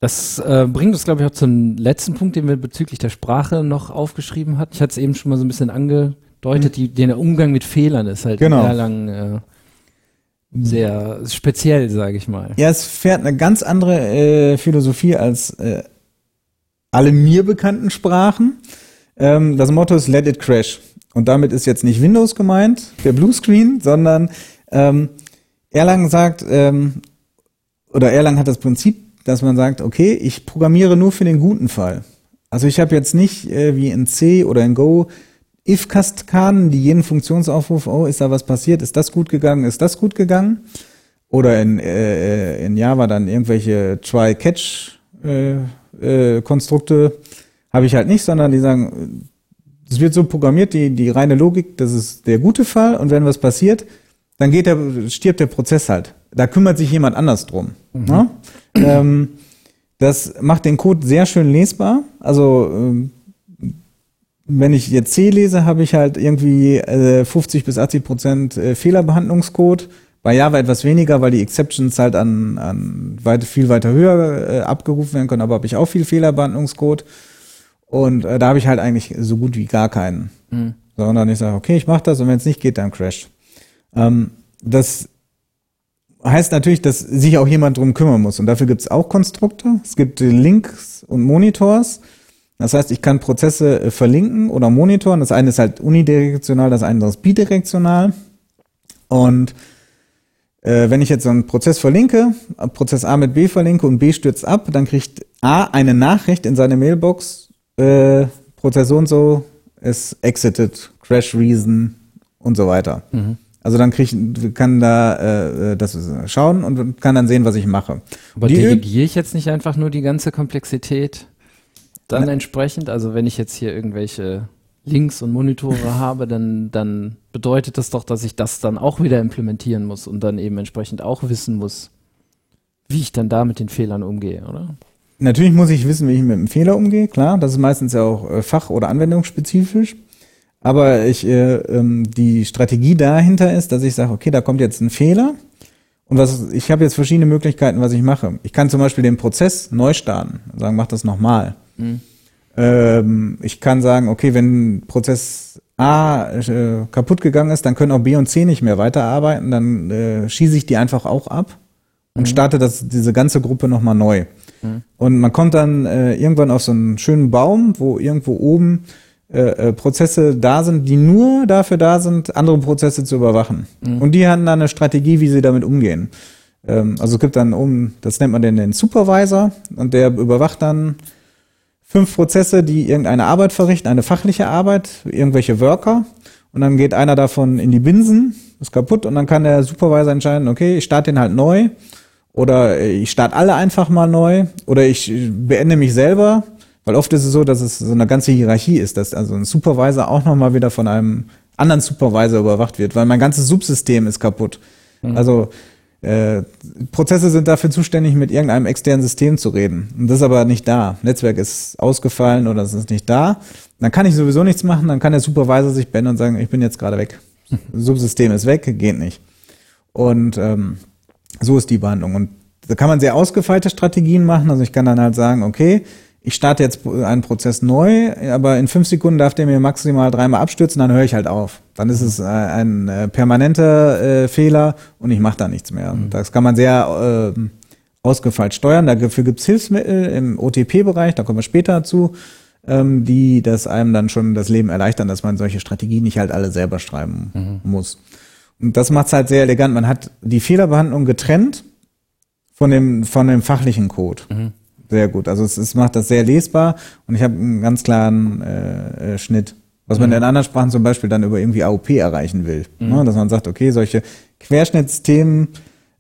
Das äh, bringt uns, glaube ich, auch zum letzten Punkt, den wir bezüglich der Sprache noch aufgeschrieben hatten. Ich hatte es eben schon mal so ein bisschen angedeutet, mhm. die, der Umgang mit Fehlern ist halt genau. sehr lang äh, sehr speziell, sage ich mal. Ja, es fährt eine ganz andere äh, Philosophie als äh, alle mir bekannten Sprachen. Ähm, das Motto ist Let it crash. Und damit ist jetzt nicht Windows gemeint, der Bluescreen, sondern ähm, Erlang sagt, ähm, oder Erlang hat das Prinzip dass man sagt, okay, ich programmiere nur für den guten Fall. Also ich habe jetzt nicht äh, wie in C oder in Go if-Kaskaden, die jeden Funktionsaufruf, oh, ist da was passiert, ist das gut gegangen, ist das gut gegangen? Oder in, äh, äh in Java dann irgendwelche Try-Catch-Konstrukte äh, äh, habe ich halt nicht, sondern die sagen, es wird so programmiert, die, die reine Logik, das ist der gute Fall und wenn was passiert, dann geht der, stirbt der Prozess halt. Da kümmert sich jemand anders drum. Mhm. Ne? Ähm, Das macht den Code sehr schön lesbar. Also ähm, wenn ich jetzt C lese, habe ich halt irgendwie äh, 50 bis 80 Prozent äh, Fehlerbehandlungscode. Bei Java etwas weniger, weil die Exceptions halt an, an weit, viel weiter höher äh, abgerufen werden können, aber habe ich auch viel Fehlerbehandlungscode. Und äh, da habe ich halt eigentlich so gut wie gar keinen. Mhm. Sondern ich sage, okay, ich mache das und wenn es nicht geht, dann crash. Ähm, das heißt natürlich, dass sich auch jemand drum kümmern muss. Und dafür gibt es auch Konstrukte. Es gibt Links und Monitors. Das heißt, ich kann Prozesse äh, verlinken oder monitoren. Das eine ist halt unidirektional, das andere ist bidirektional. Und äh, wenn ich jetzt so einen Prozess verlinke, Prozess A mit B verlinke und B stürzt ab, dann kriegt A eine Nachricht in seine Mailbox, äh, Prozess so und so ist exited, Crash Reason und so weiter. Mhm. Also dann krieg, kann da äh, äh das schauen und kann dann sehen, was ich mache. Aber delegiere ich jetzt nicht einfach nur die ganze Komplexität dann Na, entsprechend? Also wenn ich jetzt hier irgendwelche Links und Monitore [laughs] habe, dann, dann bedeutet das doch, dass ich das dann auch wieder implementieren muss und dann eben entsprechend auch wissen muss, wie ich dann da mit den Fehlern umgehe, oder? Natürlich muss ich wissen, wie ich mit einem Fehler umgehe, klar. Das ist meistens ja auch äh, fach- oder anwendungsspezifisch. Aber ich, äh, ähm, die Strategie dahinter ist, dass ich sage, okay, da kommt jetzt ein Fehler. Und was, ich habe jetzt verschiedene Möglichkeiten, was ich mache. Ich kann zum Beispiel den Prozess neu starten und sagen, mach das nochmal. Mhm. Ähm, ich kann sagen, okay, wenn Prozess A äh, kaputt gegangen ist, dann können auch B und C nicht mehr weiterarbeiten, dann äh, schieße ich die einfach auch ab und mhm. starte das, diese ganze Gruppe nochmal neu. Mhm. Und man kommt dann äh, irgendwann auf so einen schönen Baum, wo irgendwo oben äh, äh, Prozesse da sind, die nur dafür da sind, andere Prozesse zu überwachen. Mhm. Und die haben dann eine Strategie, wie sie damit umgehen. Ähm, also es gibt dann um, das nennt man den, den Supervisor und der überwacht dann fünf Prozesse, die irgendeine Arbeit verrichten, eine fachliche Arbeit, irgendwelche Worker. Und dann geht einer davon in die Binsen, ist kaputt und dann kann der Supervisor entscheiden, okay, ich starte den halt neu oder ich starte alle einfach mal neu oder ich beende mich selber weil oft ist es so, dass es so eine ganze Hierarchie ist, dass also ein Supervisor auch nochmal wieder von einem anderen Supervisor überwacht wird, weil mein ganzes Subsystem ist kaputt. Mhm. Also äh, Prozesse sind dafür zuständig, mit irgendeinem externen System zu reden. Und das ist aber nicht da. Netzwerk ist ausgefallen oder es ist nicht da. Dann kann ich sowieso nichts machen, dann kann der Supervisor sich beenden und sagen, ich bin jetzt gerade weg. [laughs] Subsystem ist weg, geht nicht. Und ähm, so ist die Behandlung. Und da kann man sehr ausgefeilte Strategien machen. Also ich kann dann halt sagen, okay, ich starte jetzt einen Prozess neu, aber in fünf Sekunden darf der mir maximal dreimal abstürzen, dann höre ich halt auf. Dann ist es äh, ein äh, permanenter äh, Fehler und ich mache da nichts mehr. Mhm. Das kann man sehr äh, ausgefeilt steuern. Dafür gibt es Hilfsmittel im OTP-Bereich, da kommen wir später dazu, ähm, die das einem dann schon das Leben erleichtern, dass man solche Strategien nicht halt alle selber schreiben mhm. muss. Und das macht es halt sehr elegant. Man hat die Fehlerbehandlung getrennt von dem, von dem fachlichen Code. Mhm. Sehr gut. Also es, es macht das sehr lesbar und ich habe einen ganz klaren äh, äh, Schnitt. Was man mhm. in anderen Sprachen zum Beispiel dann über irgendwie AOP erreichen will. Mhm. Ne? Dass man sagt, okay, solche Querschnittsthemen,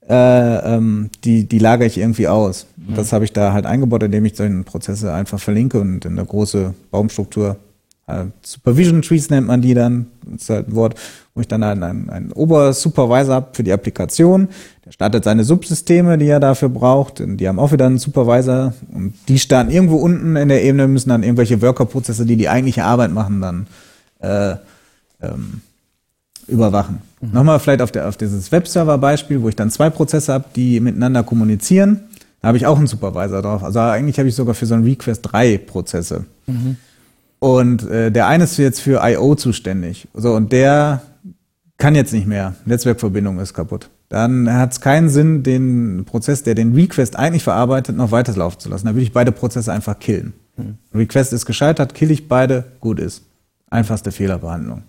äh, ähm, die, die lagere ich irgendwie aus. Mhm. Das habe ich da halt eingebaut, indem ich solche Prozesse einfach verlinke und in eine große Baumstruktur äh, Supervision Trees nennt man die dann, ist halt ein Wort, wo ich dann einen, einen, einen Obersupervisor habe für die Applikation. Der startet seine Subsysteme, die er dafür braucht. Und die haben auch wieder einen Supervisor. Und die starten irgendwo unten in der Ebene, müssen dann irgendwelche Worker-Prozesse, die die eigentliche Arbeit machen, dann äh, ähm, überwachen. Mhm. Nochmal vielleicht auf, der, auf dieses Webserver-Beispiel, wo ich dann zwei Prozesse habe, die miteinander kommunizieren. Da habe ich auch einen Supervisor drauf. Also eigentlich habe ich sogar für so ein Request drei Prozesse. Mhm. Und äh, der eine ist jetzt für I.O. zuständig. So, und der kann jetzt nicht mehr. Netzwerkverbindung ist kaputt. Dann hat es keinen Sinn, den Prozess, der den Request eigentlich verarbeitet, noch weiterlaufen zu lassen. Da würde ich beide Prozesse einfach killen. Mhm. Request ist gescheitert, kill ich beide, gut ist. Einfachste Fehlerbehandlung.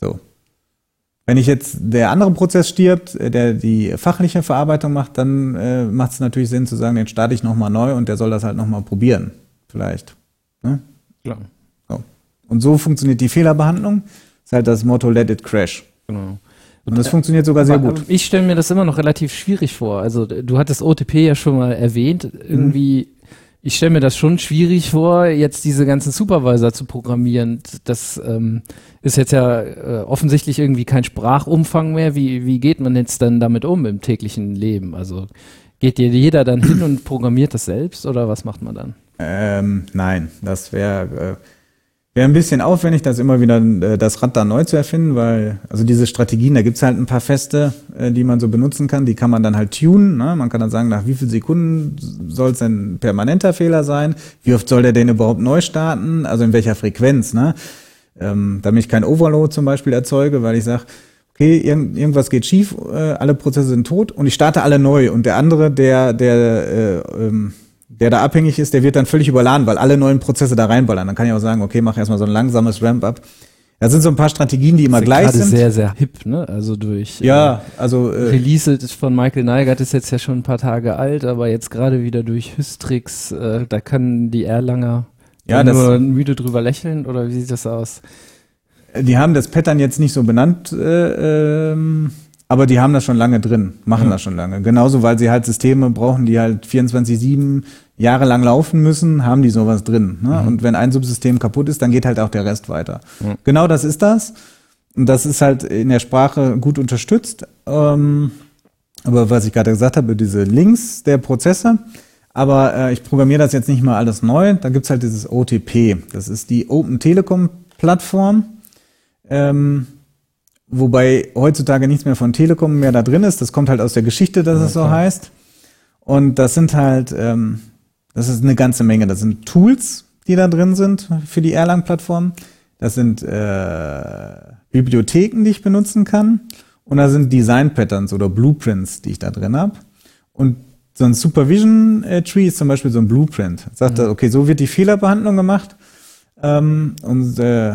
So. Wenn ich jetzt der andere Prozess stirbt, äh, der die fachliche Verarbeitung macht, dann äh, macht es natürlich Sinn zu sagen, den starte ich nochmal neu und der soll das halt nochmal probieren. Vielleicht. Ne? Klar. So. Und so funktioniert die Fehlerbehandlung. Halt das Motto Let it crash. Genau. Und das funktioniert sogar sehr gut. Ich stelle mir das immer noch relativ schwierig vor. Also du hattest OTP ja schon mal erwähnt. Irgendwie, mhm. ich stelle mir das schon schwierig vor, jetzt diese ganzen Supervisor zu programmieren. Das ähm, ist jetzt ja äh, offensichtlich irgendwie kein Sprachumfang mehr. Wie, wie geht man jetzt dann damit um im täglichen Leben? Also geht jeder dann hin und programmiert das selbst oder was macht man dann? Ähm, nein, das wäre äh, Wäre ein bisschen aufwendig, das immer wieder äh, das Rad da neu zu erfinden, weil, also diese Strategien, da gibt's halt ein paar feste, äh, die man so benutzen kann, die kann man dann halt tunen. Ne? Man kann dann sagen, nach wie viel Sekunden soll es denn permanenter Fehler sein? Wie oft soll der denn überhaupt neu starten? Also in welcher Frequenz, ne? Ähm, damit ich kein Overload zum Beispiel erzeuge, weil ich sage, okay, irgend, irgendwas geht schief, äh, alle Prozesse sind tot und ich starte alle neu und der andere, der, der äh, ähm, der da abhängig ist, der wird dann völlig überladen, weil alle neuen Prozesse da reinballern. Dann kann ich auch sagen, okay, mach erstmal so ein langsames Ramp-up. Das sind so ein paar Strategien, die immer sind gleich sind. sehr, sehr hip, ne? Also durch ja, äh, also äh, Release von Michael Neigert ist jetzt ja schon ein paar Tage alt, aber jetzt gerade wieder durch Hystrix, äh, da können die Erlanger ja, nur müde drüber lächeln oder wie sieht das aus? Die haben das Pattern jetzt nicht so benannt. Äh, ähm, aber die haben das schon lange drin, machen ja. das schon lange. Genauso, weil sie halt Systeme brauchen, die halt 24-7 jahrelang laufen müssen, haben die sowas drin. Ne? Mhm. Und wenn ein Subsystem kaputt ist, dann geht halt auch der Rest weiter. Ja. Genau das ist das. Und das ist halt in der Sprache gut unterstützt. Ähm, aber was ich gerade gesagt habe, diese Links der Prozesse. Aber äh, ich programmiere das jetzt nicht mal alles neu. Da gibt's halt dieses OTP. Das ist die Open Telekom Plattform. Ähm, Wobei heutzutage nichts mehr von Telekom mehr da drin ist. Das kommt halt aus der Geschichte, dass ja, es so heißt. Und das sind halt, ähm, das ist eine ganze Menge. Das sind Tools, die da drin sind für die Erlang-Plattform. Das sind äh, Bibliotheken, die ich benutzen kann. Und da sind Design-Patterns oder Blueprints, die ich da drin habe. Und so ein Supervision-Tree ist zum Beispiel so ein Blueprint. Sagt mhm. er, okay, so wird die Fehlerbehandlung gemacht. Ähm, und äh,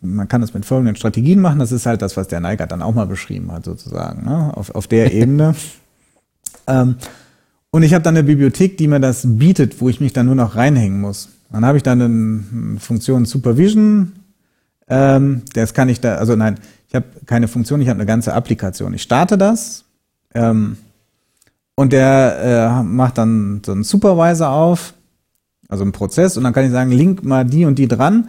man kann das mit folgenden Strategien machen. Das ist halt das, was der Neigert dann auch mal beschrieben hat, sozusagen, ne? auf, auf der [laughs] Ebene. ähm, und ich habe dann eine Bibliothek, die mir das bietet, wo ich mich dann nur noch reinhängen muss. Dann habe ich dann eine Funktion Supervision. Ähm, das kann ich da, also nein, ich habe keine Funktion, ich habe eine ganze Applikation. Ich starte das ähm, und der äh, macht dann so einen Supervisor auf also ein Prozess und dann kann ich sagen, link mal die und die dran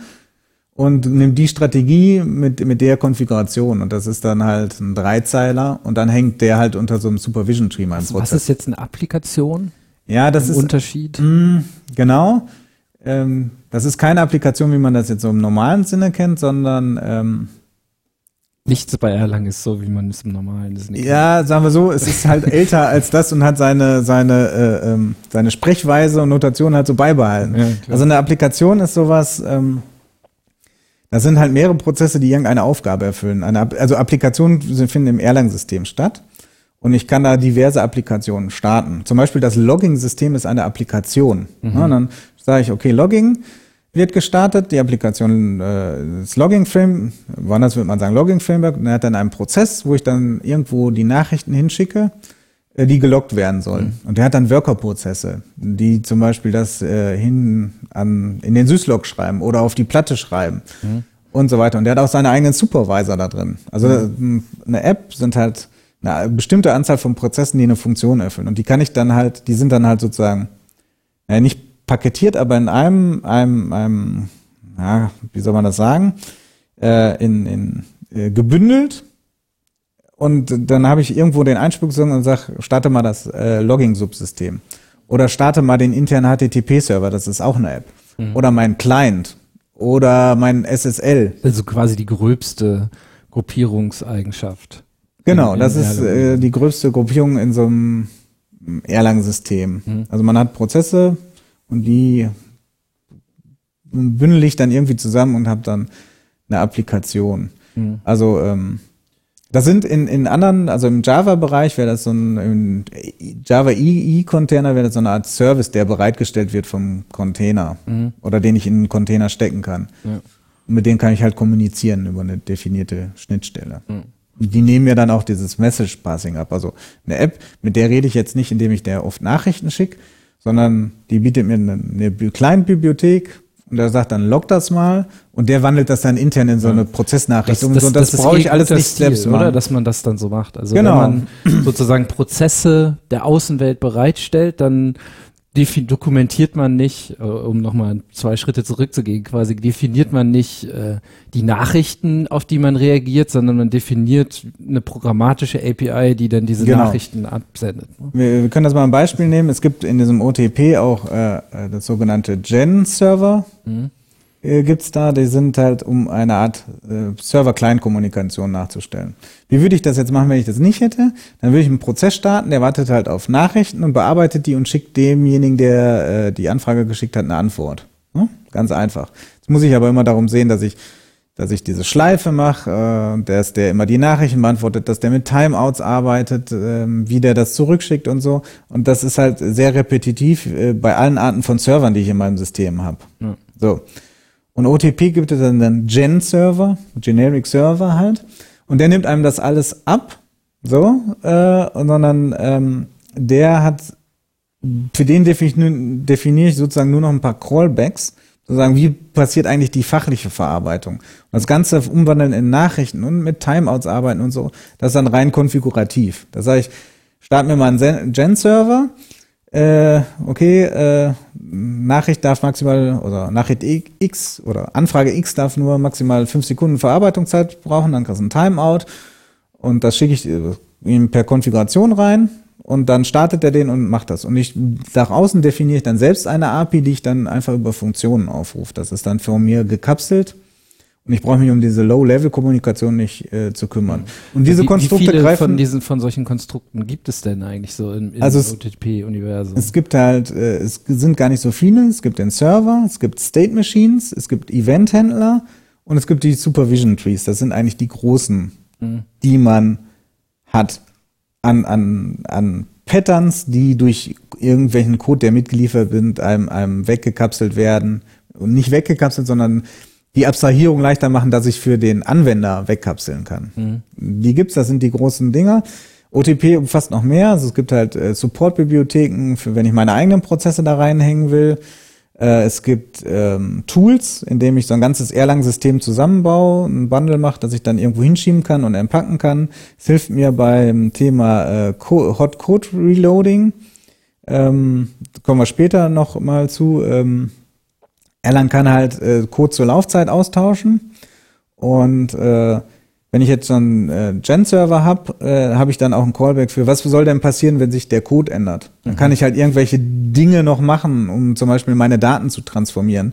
und nimm die Strategie mit, mit der Konfiguration und das ist dann halt ein Dreizeiler und dann hängt der halt unter so einem Supervision Tree mal im Prozess. Was ist jetzt eine Applikation? Ja, das ist Unterschied. Mh, mm, genau. Ähm, das ist keine Applikation, wie man das jetzt so im normalen Sinne kennt, sondern ähm, Nichts bei Erlang ist so, wie man es im normalen ist. Ja, sagen wir so, es ist halt [laughs] älter als das und hat seine, seine, äh, ähm, seine Sprechweise und Notation halt so beibehalten. Ja, also eine Applikation ist sowas, ähm, das sind halt mehrere Prozesse, die irgendeine Aufgabe erfüllen. Also Applikationen finden im Erlang-System statt. Und ich kann da diverse Applikationen starten. Zum Beispiel das Logging-System ist eine Applikation. Mhm. Ja, dann sage ich, okay, Logging, wird gestartet. Die Applikation äh, das Logging Frame, woanders würde man sagen Logging Framework, und er hat dann einen Prozess, wo ich dann irgendwo die Nachrichten hinschicke, die geloggt werden sollen. Mhm. Und der hat dann Worker-Prozesse, die zum Beispiel das äh, hin an in den Syslog schreiben oder auf die Platte schreiben. Mhm. Und so weiter. Und der hat auch seine eigenen Supervisor da drin. Also mhm. eine App sind halt eine bestimmte Anzahl von Prozessen, die eine Funktion erfüllen. Und die kann ich dann halt, die sind dann halt sozusagen, ja, nicht paketiert, aber in einem, einem, einem ja, wie soll man das sagen, äh, in, in äh, gebündelt. Und dann habe ich irgendwo den Einspruchsong und sage, starte mal das äh, Logging-Subsystem. Oder starte mal den internen HTTP-Server, das ist auch eine App. Mhm. Oder mein Client. Oder mein SSL. Also quasi die gröbste Gruppierungseigenschaft. Genau, in, in das ist äh, die größte Gruppierung in so einem Erlang-System. Mhm. Also man hat Prozesse, und die bündel ich dann irgendwie zusammen und habe dann eine Applikation. Mhm. Also ähm, das sind in, in anderen, also im Java-Bereich wäre das so ein Java EE-Container wäre das so eine Art Service, der bereitgestellt wird vom Container mhm. oder den ich in einen Container stecken kann. Ja. Und mit dem kann ich halt kommunizieren über eine definierte Schnittstelle. Mhm. Die nehmen mir dann auch dieses Message Passing ab. Also eine App, mit der rede ich jetzt nicht, indem ich der oft Nachrichten schicke, sondern die bietet mir eine, eine Client-Bibliothek und er sagt dann, log das mal und der wandelt das dann intern in so eine Prozessnachricht das, um. Das, und das, das brauche ich alles nicht Stil, selbst machen. Oder, dass man das dann so macht. Also genau. wenn man sozusagen Prozesse der Außenwelt bereitstellt, dann dokumentiert man nicht, äh, um nochmal zwei Schritte zurückzugehen, quasi definiert man nicht äh, die Nachrichten, auf die man reagiert, sondern man definiert eine programmatische API, die dann diese genau. Nachrichten absendet. Ne? Wir, wir, können das mal ein Beispiel nehmen. Es gibt in diesem OTP auch äh, äh, das sogenannte Gen-Server. Mhm äh, gibt's da, die sind halt, um eine Art äh, Server-Client-Kommunikation nachzustellen. Wie würde ich das jetzt machen, wenn ich das nicht hätte? Dann würde ich einen Prozess starten, der wartet halt auf Nachrichten und bearbeitet die und schickt demjenigen, der äh, die Anfrage geschickt hat, eine Antwort. Hm? Ganz einfach. Jetzt muss ich aber immer darum sehen, dass ich dass ich diese Schleife mache, äh, dass der immer die Nachrichten beantwortet, dass der mit Timeouts arbeitet, äh, wie der das zurückschickt und so. Und das ist halt sehr repetitiv äh, bei allen Arten von Servern, die ich in meinem System habe. Ja. So. Und OTP gibt es dann einen Gen-Server, Generic Server halt. Und der nimmt einem das alles ab, so, äh, sondern ähm, der hat, für den definiere definier ich sozusagen nur noch ein paar Callbacks, sozusagen, wie passiert eigentlich die fachliche Verarbeitung. Und das Ganze umwandeln in Nachrichten und mit Timeouts arbeiten und so, das ist dann rein konfigurativ. Das sage ich, start mir mal einen Gen-Server, äh, okay, äh, Nachricht darf maximal, oder Nachricht X oder Anfrage X darf nur maximal fünf Sekunden Verarbeitungszeit brauchen, dann kriegst du ein Timeout und das schicke ich ihm per Konfiguration rein und dann startet er den und macht das. Und ich nach außen definiere ich dann selbst eine API, die ich dann einfach über Funktionen aufrufe. Das ist dann von mir gekapselt und ich brauche mich um diese Low-Level-Kommunikation nicht äh, zu kümmern. Und diese wie, Konstrukte wie viele greifen. von diesen von solchen Konstrukten gibt es denn eigentlich so im, im also OTP-Universum? Es gibt halt, äh, es sind gar nicht so viele. Es gibt den Server, es gibt State Machines, es gibt Event-Händler und es gibt die Supervision Trees. Das sind eigentlich die großen, mhm. die man hat an an an Patterns, die durch irgendwelchen Code, der mitgeliefert wird, einem, einem weggekapselt werden und nicht weggekapselt, sondern die Abstrahierung leichter machen, dass ich für den Anwender wegkapseln kann. Mhm. Die gibt's, das sind die großen Dinger. OTP umfasst noch mehr. Also es gibt halt äh, Support-Bibliotheken, für wenn ich meine eigenen Prozesse da reinhängen will. Äh, es gibt ähm, Tools, in dem ich so ein ganzes Erlang-System zusammenbaue, ein Bundle mache, dass ich dann irgendwo hinschieben kann und entpacken kann. Es hilft mir beim Thema äh, Co Hot Code Reloading. Ähm, kommen wir später noch mal zu. Ähm, Erlang kann halt äh, Code zur Laufzeit austauschen und äh, wenn ich jetzt so einen äh, Gen-Server habe, äh, habe ich dann auch einen Callback für, was soll denn passieren, wenn sich der Code ändert? Dann mhm. kann ich halt irgendwelche Dinge noch machen, um zum Beispiel meine Daten zu transformieren,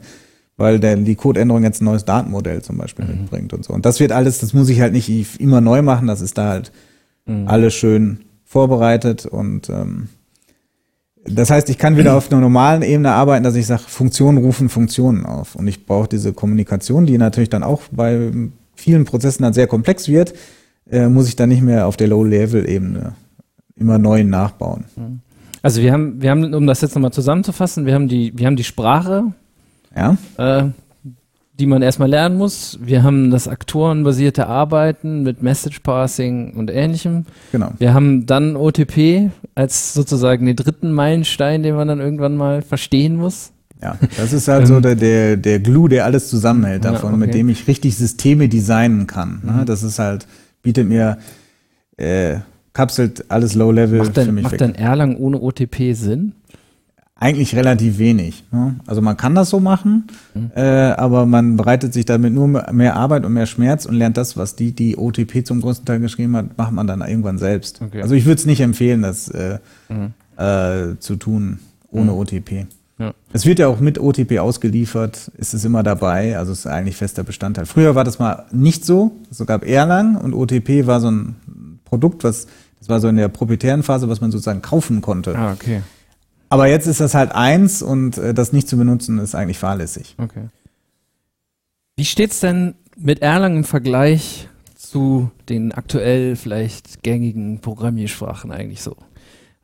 weil der, die Codeänderung jetzt ein neues Datenmodell zum Beispiel mhm. mitbringt und so. Und das wird alles, das muss ich halt nicht immer neu machen, das ist da halt mhm. alles schön vorbereitet und ähm, das heißt, ich kann wieder auf einer normalen Ebene arbeiten, dass ich sage, Funktionen rufen Funktionen auf. Und ich brauche diese Kommunikation, die natürlich dann auch bei vielen Prozessen dann sehr komplex wird, äh, muss ich dann nicht mehr auf der Low-Level-Ebene immer neu nachbauen. Also wir haben, wir haben, um das jetzt nochmal zusammenzufassen, wir haben die, wir haben die Sprache, ja. Äh, die man erstmal lernen muss. Wir haben das aktorenbasierte Arbeiten mit Message Passing und ähnlichem. Genau. Wir haben dann OTP als sozusagen den dritten Meilenstein, den man dann irgendwann mal verstehen muss. Ja, das ist halt so ähm. der, der, der Glue, der alles zusammenhält davon, ja, okay. mit dem ich richtig Systeme designen kann. Ne? Mhm. Das ist halt, bietet mir, äh, kapselt alles Low-Level für mich macht weg. Macht dann Erlang ohne OTP Sinn? Eigentlich relativ wenig. Ne? Also man kann das so machen, mhm. äh, aber man bereitet sich damit nur mehr Arbeit und mehr Schmerz und lernt das, was die, die OTP zum größten Teil geschrieben hat, macht man dann irgendwann selbst. Okay. Also ich würde es nicht empfehlen, das äh, mhm. äh, zu tun ohne mhm. OTP. Ja. Es wird ja auch mit OTP ausgeliefert, ist es immer dabei, also es ist eigentlich fester Bestandteil. Früher war das mal nicht so, es gab Erlang und OTP war so ein Produkt, was, das war so in der proprietären Phase, was man sozusagen kaufen konnte. Ah, okay. Aber jetzt ist das halt eins und äh, das nicht zu benutzen ist eigentlich fahrlässig. Okay. Wie steht's denn mit Erlang im Vergleich zu den aktuell vielleicht gängigen Programmiersprachen eigentlich so?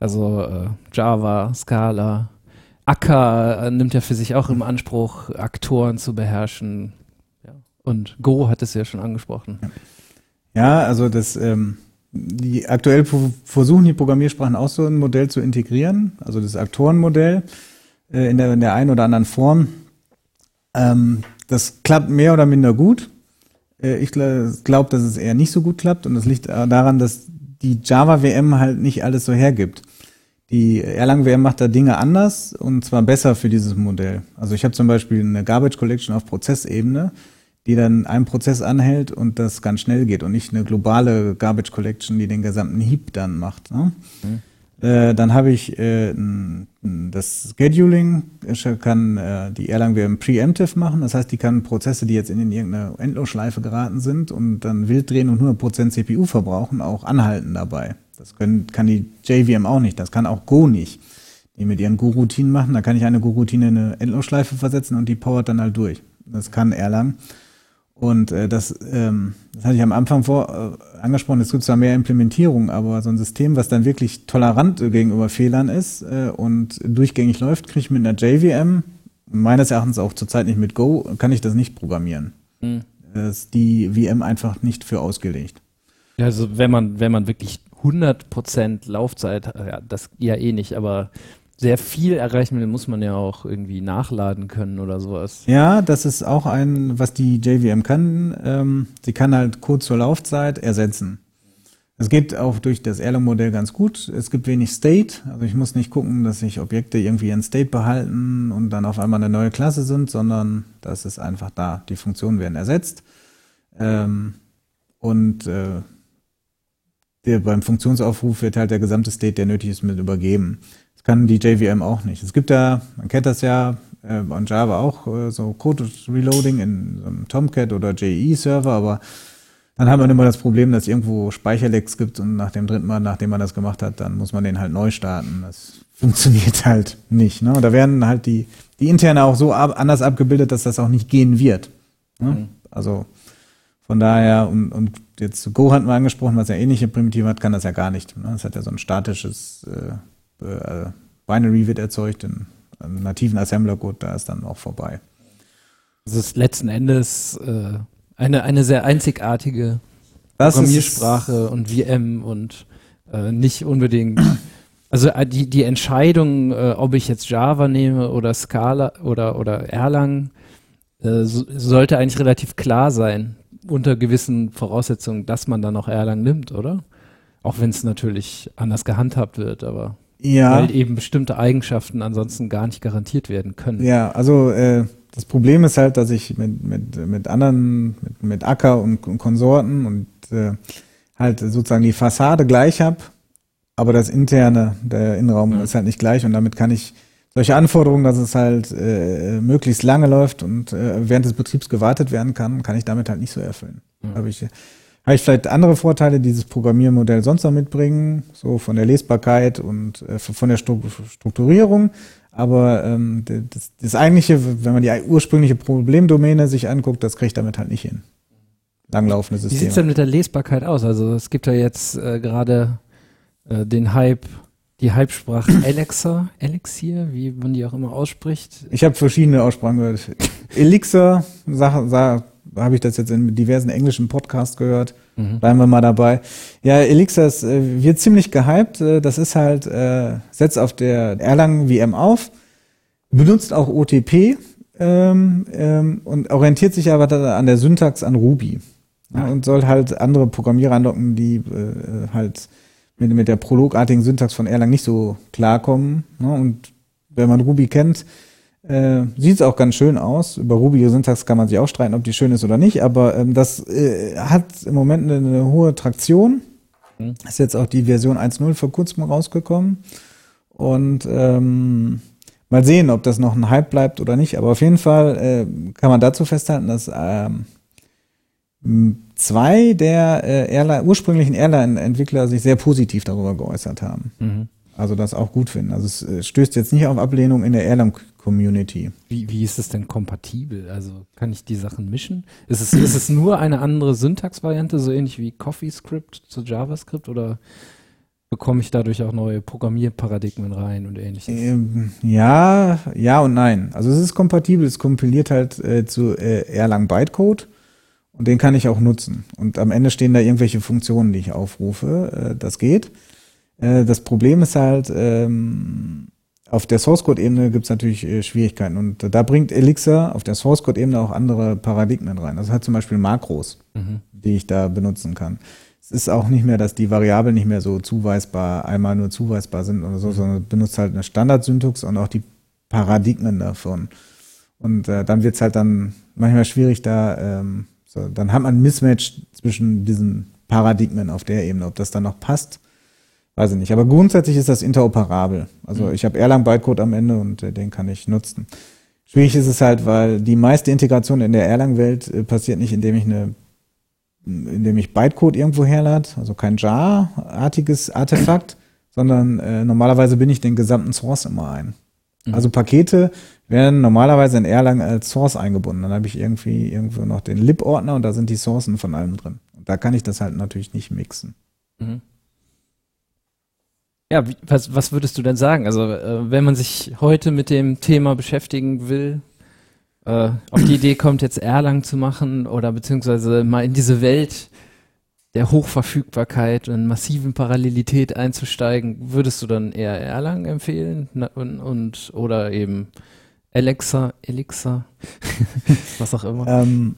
Also äh, Java, Scala, Akka äh, nimmt ja für sich auch im Anspruch, Aktoren zu beherrschen. Ja. Und Go hat es ja schon angesprochen. Ja, also das ähm, die aktuell versuchen die Programmiersprachen auch so ein Modell zu integrieren, also das Aktorenmodell äh, in, der, in der einen oder anderen Form. Ähm, das klappt mehr oder minder gut. Äh, ich glaube, dass es eher nicht so gut klappt und das liegt daran, dass die Java WM halt nicht alles so hergibt. Die Erlang VM macht da Dinge anders und zwar besser für dieses Modell. Also ich habe zum Beispiel eine Garbage Collection auf Prozessebene, die dann einen Prozess anhält und das ganz schnell geht und nicht eine globale Garbage Collection, die den gesamten Heap dann macht. Ne? Mhm. Äh, dann habe ich äh, das Scheduling, kann äh, die Erlang VM preemptive machen. Das heißt, die kann Prozesse, die jetzt in irgendeine Endlosschleife geraten sind und dann wild drehen und 100% CPU verbrauchen, auch anhalten dabei. Das können, kann die JVM auch nicht, das kann auch Go nicht. Die mit ihren Go-Routinen machen, da kann ich eine Go-Routine in eine Endlosschleife versetzen und die powert dann halt durch. Das kann Erlang. Und äh, das, ähm, das hatte ich am Anfang vor äh, angesprochen, es gibt zwar mehr Implementierung, aber so ein System, was dann wirklich tolerant gegenüber Fehlern ist äh, und durchgängig läuft, kriege ich mit einer JVM, meines Erachtens auch zurzeit nicht mit Go, kann ich das nicht programmieren. Mhm. Das ist die VM einfach nicht für ausgelegt. Also wenn man, wenn man wirklich 100% Laufzeit, ja, das ja eh nicht, aber sehr viel erreichen will, muss man ja auch irgendwie nachladen können oder sowas. Ja, das ist auch ein, was die JVM kann. Ähm, sie kann halt Code zur Laufzeit ersetzen. Es geht auch durch das Erlang-Modell ganz gut. Es gibt wenig State. Also ich muss nicht gucken, dass sich Objekte irgendwie in State behalten und dann auf einmal eine neue Klasse sind, sondern das ist einfach da. Die Funktionen werden ersetzt. Ähm, und äh, der, beim Funktionsaufruf wird halt der gesamte State, der nötig ist, mit übergeben. Kann die JVM auch nicht. Es gibt ja, man kennt das ja, äh, an Java auch äh, so Code Reloading in so einem Tomcat oder JE-Server, aber dann hat man immer das Problem, dass irgendwo Speicherlecks gibt und nach dem dritten Mal, nachdem man das gemacht hat, dann muss man den halt neu starten. Das [laughs] funktioniert halt nicht. Ne? Und da werden halt die, die interne auch so ab, anders abgebildet, dass das auch nicht gehen wird. Ne? Mhm. Also von daher, und, und jetzt Go hatten wir angesprochen, was ja ähnliche Primitive hat, kann das ja gar nicht. Ne? Das hat ja so ein statisches äh, äh, Binary wird erzeugt in einem nativen Assembler-Code, da ist dann auch vorbei. Das ist letzten Endes äh, eine, eine sehr einzigartige das Programmiersprache und VM und äh, nicht unbedingt. Also äh, die, die Entscheidung, äh, ob ich jetzt Java nehme oder Scala oder, oder Erlang, äh, so, sollte eigentlich relativ klar sein unter gewissen Voraussetzungen, dass man dann auch Erlang nimmt, oder? Auch wenn es natürlich anders gehandhabt wird, aber ja. weil eben bestimmte Eigenschaften ansonsten gar nicht garantiert werden können. Ja, also äh, das Problem ist halt, dass ich mit, mit, mit anderen, mit, mit Acker und, und Konsorten und äh, halt sozusagen die Fassade gleich habe, aber das interne, der Innenraum ja. ist halt nicht gleich und damit kann ich solche Anforderungen, dass es halt äh, möglichst lange läuft und äh, während des Betriebs gewartet werden kann, kann ich damit halt nicht so erfüllen. Mhm. Habe ich, hab ich vielleicht andere Vorteile, die dieses Programmiermodell sonst noch mitbringen, so von der Lesbarkeit und äh, von der Strukturierung. Aber ähm, das, das eigentliche, wenn man die ursprüngliche Problemdomäne sich anguckt, das kriege ich damit halt nicht hin. Langlaufende Systeme. Wie sieht es denn mit der Lesbarkeit aus? Also es gibt ja jetzt äh, gerade äh, den Hype die Halbsprache [coughs] Elixir, Elixir, wie man die auch immer ausspricht. Ich habe verschiedene Aussprachen gehört. Elixir, habe ich das jetzt in diversen englischen Podcasts gehört. Mhm. Bleiben wir mal dabei. Ja, Elixir ist, äh, wird ziemlich gehypt. Äh, das ist halt, äh, setzt auf der Erlangen VM auf, benutzt auch OTP ähm, ähm, und orientiert sich aber an der Syntax an Ruby. Ja, und soll halt andere Programmierer andocken, die äh, halt mit, mit der prologartigen Syntax von Erlang nicht so klarkommen. Ne? Und wenn man Ruby kennt, äh, sieht es auch ganz schön aus. Über Ruby Syntax kann man sich auch streiten, ob die schön ist oder nicht, aber ähm, das äh, hat im Moment eine, eine hohe Traktion. Mhm. Ist jetzt auch die Version 1.0 vor kurzem rausgekommen. Und ähm, mal sehen, ob das noch ein Hype bleibt oder nicht. Aber auf jeden Fall äh, kann man dazu festhalten, dass ähm, zwei der äh, Airline, ursprünglichen Airline-Entwickler sich sehr positiv darüber geäußert haben. Mhm. Also das auch gut finden. Also es äh, stößt jetzt nicht auf Ablehnung in der Airline-Community. Wie, wie ist es denn kompatibel? Also kann ich die Sachen mischen? Ist es, ist es nur eine andere Syntax-Variante, so ähnlich wie CoffeeScript zu JavaScript oder bekomme ich dadurch auch neue Programmierparadigmen rein und ähnliches? Ähm, ja, ja und nein. Also es ist kompatibel, es kompiliert halt äh, zu äh, Erlang Bytecode und den kann ich auch nutzen. Und am Ende stehen da irgendwelche Funktionen, die ich aufrufe. Äh, das geht. Äh, das Problem ist halt, ähm, auf der Source Code Ebene gibt es natürlich äh, Schwierigkeiten. Und da bringt Elixir auf der Source Code Ebene auch andere Paradigmen rein. Das hat zum Beispiel Makros, mhm. die ich da benutzen kann. es ist auch nicht mehr, dass die Variablen nicht mehr so zuweisbar, einmal nur zuweisbar sind oder so, sondern benutzt halt eine Standardsyntax und auch die Paradigmen davon. Und äh, dann wird's halt dann manchmal schwierig, da, ähm, so, dann hat man ein Mismatch zwischen diesen Paradigmen auf der Ebene, ob das dann noch passt. Weiß ich nicht. Aber grundsätzlich ist das interoperabel. Also ich habe Erlang Bytecode am Ende und äh, den kann ich nutzen. Schwierig ist es halt, weil die meiste Integration in der Erlang-Welt äh, passiert nicht, indem ich eine, indem ich Bytecode irgendwo herlade, also kein Jar-artiges Artefakt, sondern äh, normalerweise bin ich den gesamten Source immer ein. Mhm. Also Pakete werden normalerweise in Erlang als Source eingebunden. Dann habe ich irgendwie irgendwo noch den lib-Ordner und da sind die Sourcen von allem drin. Und da kann ich das halt natürlich nicht mixen. Mhm. Ja, was, was würdest du denn sagen? Also, äh, wenn man sich heute mit dem Thema beschäftigen will, äh, auf die Idee kommt, jetzt Erlang zu machen oder beziehungsweise mal in diese Welt der Hochverfügbarkeit und massiven Parallelität einzusteigen, würdest du dann eher Erlang empfehlen und, und oder eben Alexa, Elixir, [laughs] was auch immer? Ähm,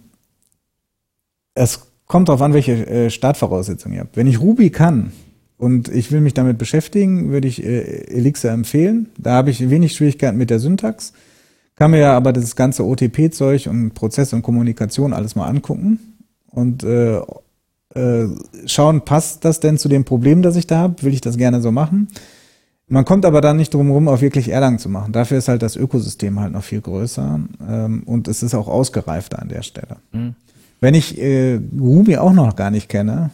es kommt darauf an, welche äh, Startvoraussetzungen ihr habt. Wenn ich Ruby kann und ich will mich damit beschäftigen, würde ich äh, Elixir empfehlen. Da habe ich wenig Schwierigkeiten mit der Syntax. Kann mir ja aber das ganze OTP-Zeug und Prozess und Kommunikation alles mal angucken und äh, äh, schauen, passt das denn zu dem Problem, das ich da habe? Will ich das gerne so machen? Man kommt aber dann nicht drum rum, auf wirklich Erlang zu machen. Dafür ist halt das Ökosystem halt noch viel größer ähm, und es ist auch ausgereifter an der Stelle. Mhm. Wenn ich äh, Ruby auch noch gar nicht kenne,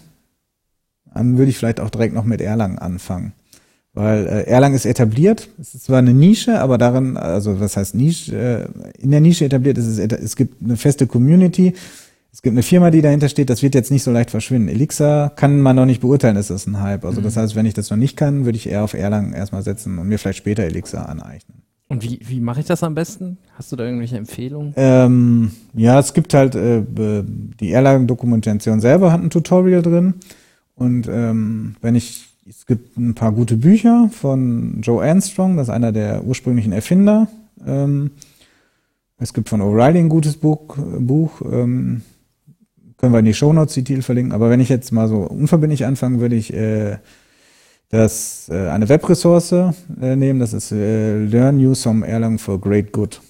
dann würde ich vielleicht auch direkt noch mit Erlang anfangen. Weil äh, Erlang ist etabliert, es ist zwar eine Nische, aber darin, also was heißt Nische, äh, in der Nische etabliert ist es, es gibt eine feste Community, es gibt eine Firma, die dahinter steht, das wird jetzt nicht so leicht verschwinden. Elixir kann man noch nicht beurteilen, ist das ein Hype. Also das heißt, wenn ich das noch nicht kann, würde ich eher auf Erlang erstmal setzen und mir vielleicht später Elixir aneignen. Und wie, wie mache ich das am besten? Hast du da irgendwelche Empfehlungen? Ähm, ja, es gibt halt äh, die Erlang-Dokumentation selber hat ein Tutorial drin. Und ähm, wenn ich, es gibt ein paar gute Bücher von Joe Armstrong, das ist einer der ursprünglichen Erfinder. Ähm, es gibt von O'Reilly ein gutes Buch, Buch ähm, können wir in die Shownotes die Titel verlinken. Aber wenn ich jetzt mal so unverbindlich anfangen, würde ich äh, das äh, eine Webressource äh, nehmen. Das ist äh, Learn You Some Erlang for Great Good.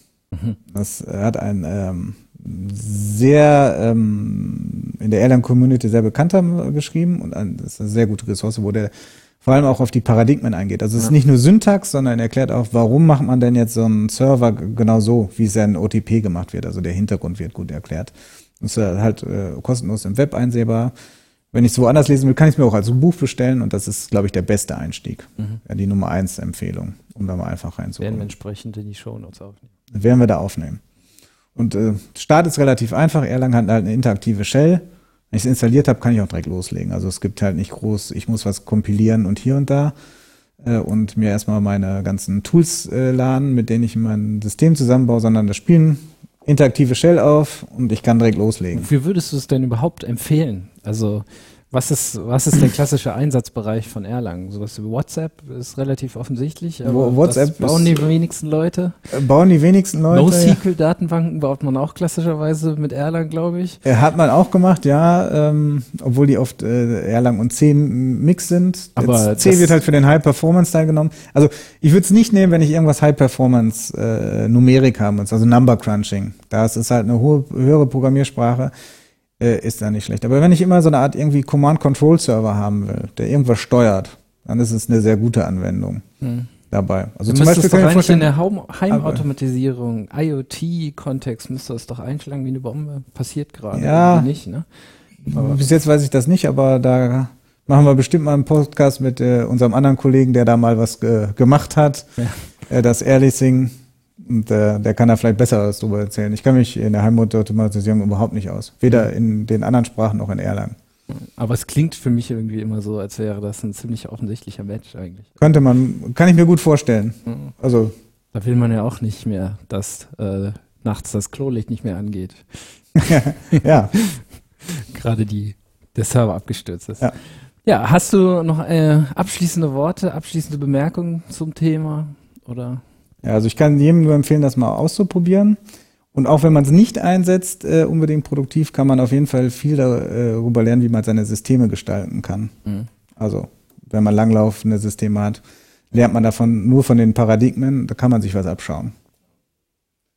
Das äh, hat ein ähm, sehr ähm, in der Erlang-Community sehr bekannter geschrieben und das ist eine sehr gute Ressource, wo der vor allem auch auf die Paradigmen eingeht. Also es ist nicht nur Syntax, sondern erklärt auch, warum macht man denn jetzt so einen Server genau so, wie es ja in OTP gemacht wird. Also der Hintergrund wird gut erklärt. Das ist äh, halt äh, kostenlos im Web einsehbar. Wenn ich es woanders lesen will, kann ich es mir auch als Buch bestellen und das ist, glaube ich, der beste Einstieg. Ja, die Nummer eins Empfehlung, um da mal einfach Werden reinzukommen wir entsprechend in die Shownotes aufnehmen. werden wir da aufnehmen. Und äh, Start ist relativ einfach. Erlang hat halt eine interaktive Shell. Wenn ich es installiert habe, kann ich auch direkt loslegen. Also es gibt halt nicht groß, ich muss was kompilieren und hier und da äh, und mir erstmal meine ganzen Tools äh, laden, mit denen ich mein System zusammenbaue, sondern das spielen interaktive Shell auf und ich kann direkt loslegen. Wofür würdest du es denn überhaupt empfehlen? Also, was ist, was ist der klassische Einsatzbereich von Erlang? Sowas wie WhatsApp ist relativ offensichtlich, aber WhatsApp das bauen die wenigsten Leute. Äh, bauen die wenigsten Leute. NoSQL-Datenbanken baut man auch klassischerweise mit Erlang, glaube ich. Äh, Hat man auch gemacht, ja, ähm, obwohl die oft äh, Erlang und C Mix sind. Aber Jetzt C wird halt für den High-Performance-Teil genommen. Also ich würde es nicht nehmen, wenn ich irgendwas High-Performance äh, Numerik haben muss, also Number Crunching. Das ist halt eine hohe, höhere Programmiersprache, äh, ist da nicht schlecht. Aber wenn ich immer so eine Art irgendwie Command-Control-Server haben will, der irgendwas steuert, dann ist es eine sehr gute Anwendung dabei. Also zum Beispiel kann ich in der Haum- Heimautomatisierung, IoT-Kontext müsste das doch einschlagen wie eine Bombe. Passiert gerade Ja. irgendwie nicht, ne? Aber- Bis jetzt weiß ich das nicht, aber da machen wir bestimmt mal einen Podcast mit äh, unserem anderen Kollegen, der da mal was ge gemacht hat. Ja. Äh, das Airleasing. Und äh, der kann da vielleicht besser was drüber erzählen. Ich kann mich in der Heimautomatisierung überhaupt nicht aus. Weder in den anderen Sprachen noch in Erlang. Aber es klingt für mich irgendwie immer so, als wäre das ein ziemlich offensichtlicher Match eigentlich. Könnte man, kann ich mir gut vorstellen. Also, Da will man ja auch nicht mehr, dass äh, nachts das Klolicht nicht mehr angeht. [laughs] ja. [laughs] Gerade die, der Server abgestürzt ist. Ja. Ja, hast du noch äh, abschließende Worte, abschließende Bemerkungen zum Thema? Oder? Ja, also ich kann jedem nur empfehlen, das mal auszuprobieren. Und auch wenn man es nicht einsetzt, äh, unbedingt produktiv, kann man auf jeden Fall viel darüber lernen, wie man seine Systeme gestalten kann. Mhm. Also, wenn man langlaufende Systeme hat, lernt man davon nur von den Paradigmen, da kann man sich was abschauen.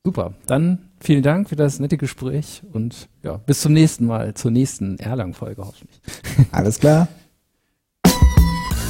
Super, dann vielen Dank für das nette Gespräch und ja, bis zum nächsten Mal, zur nächsten Erlang-Folge hoffentlich. Alles klar. [laughs]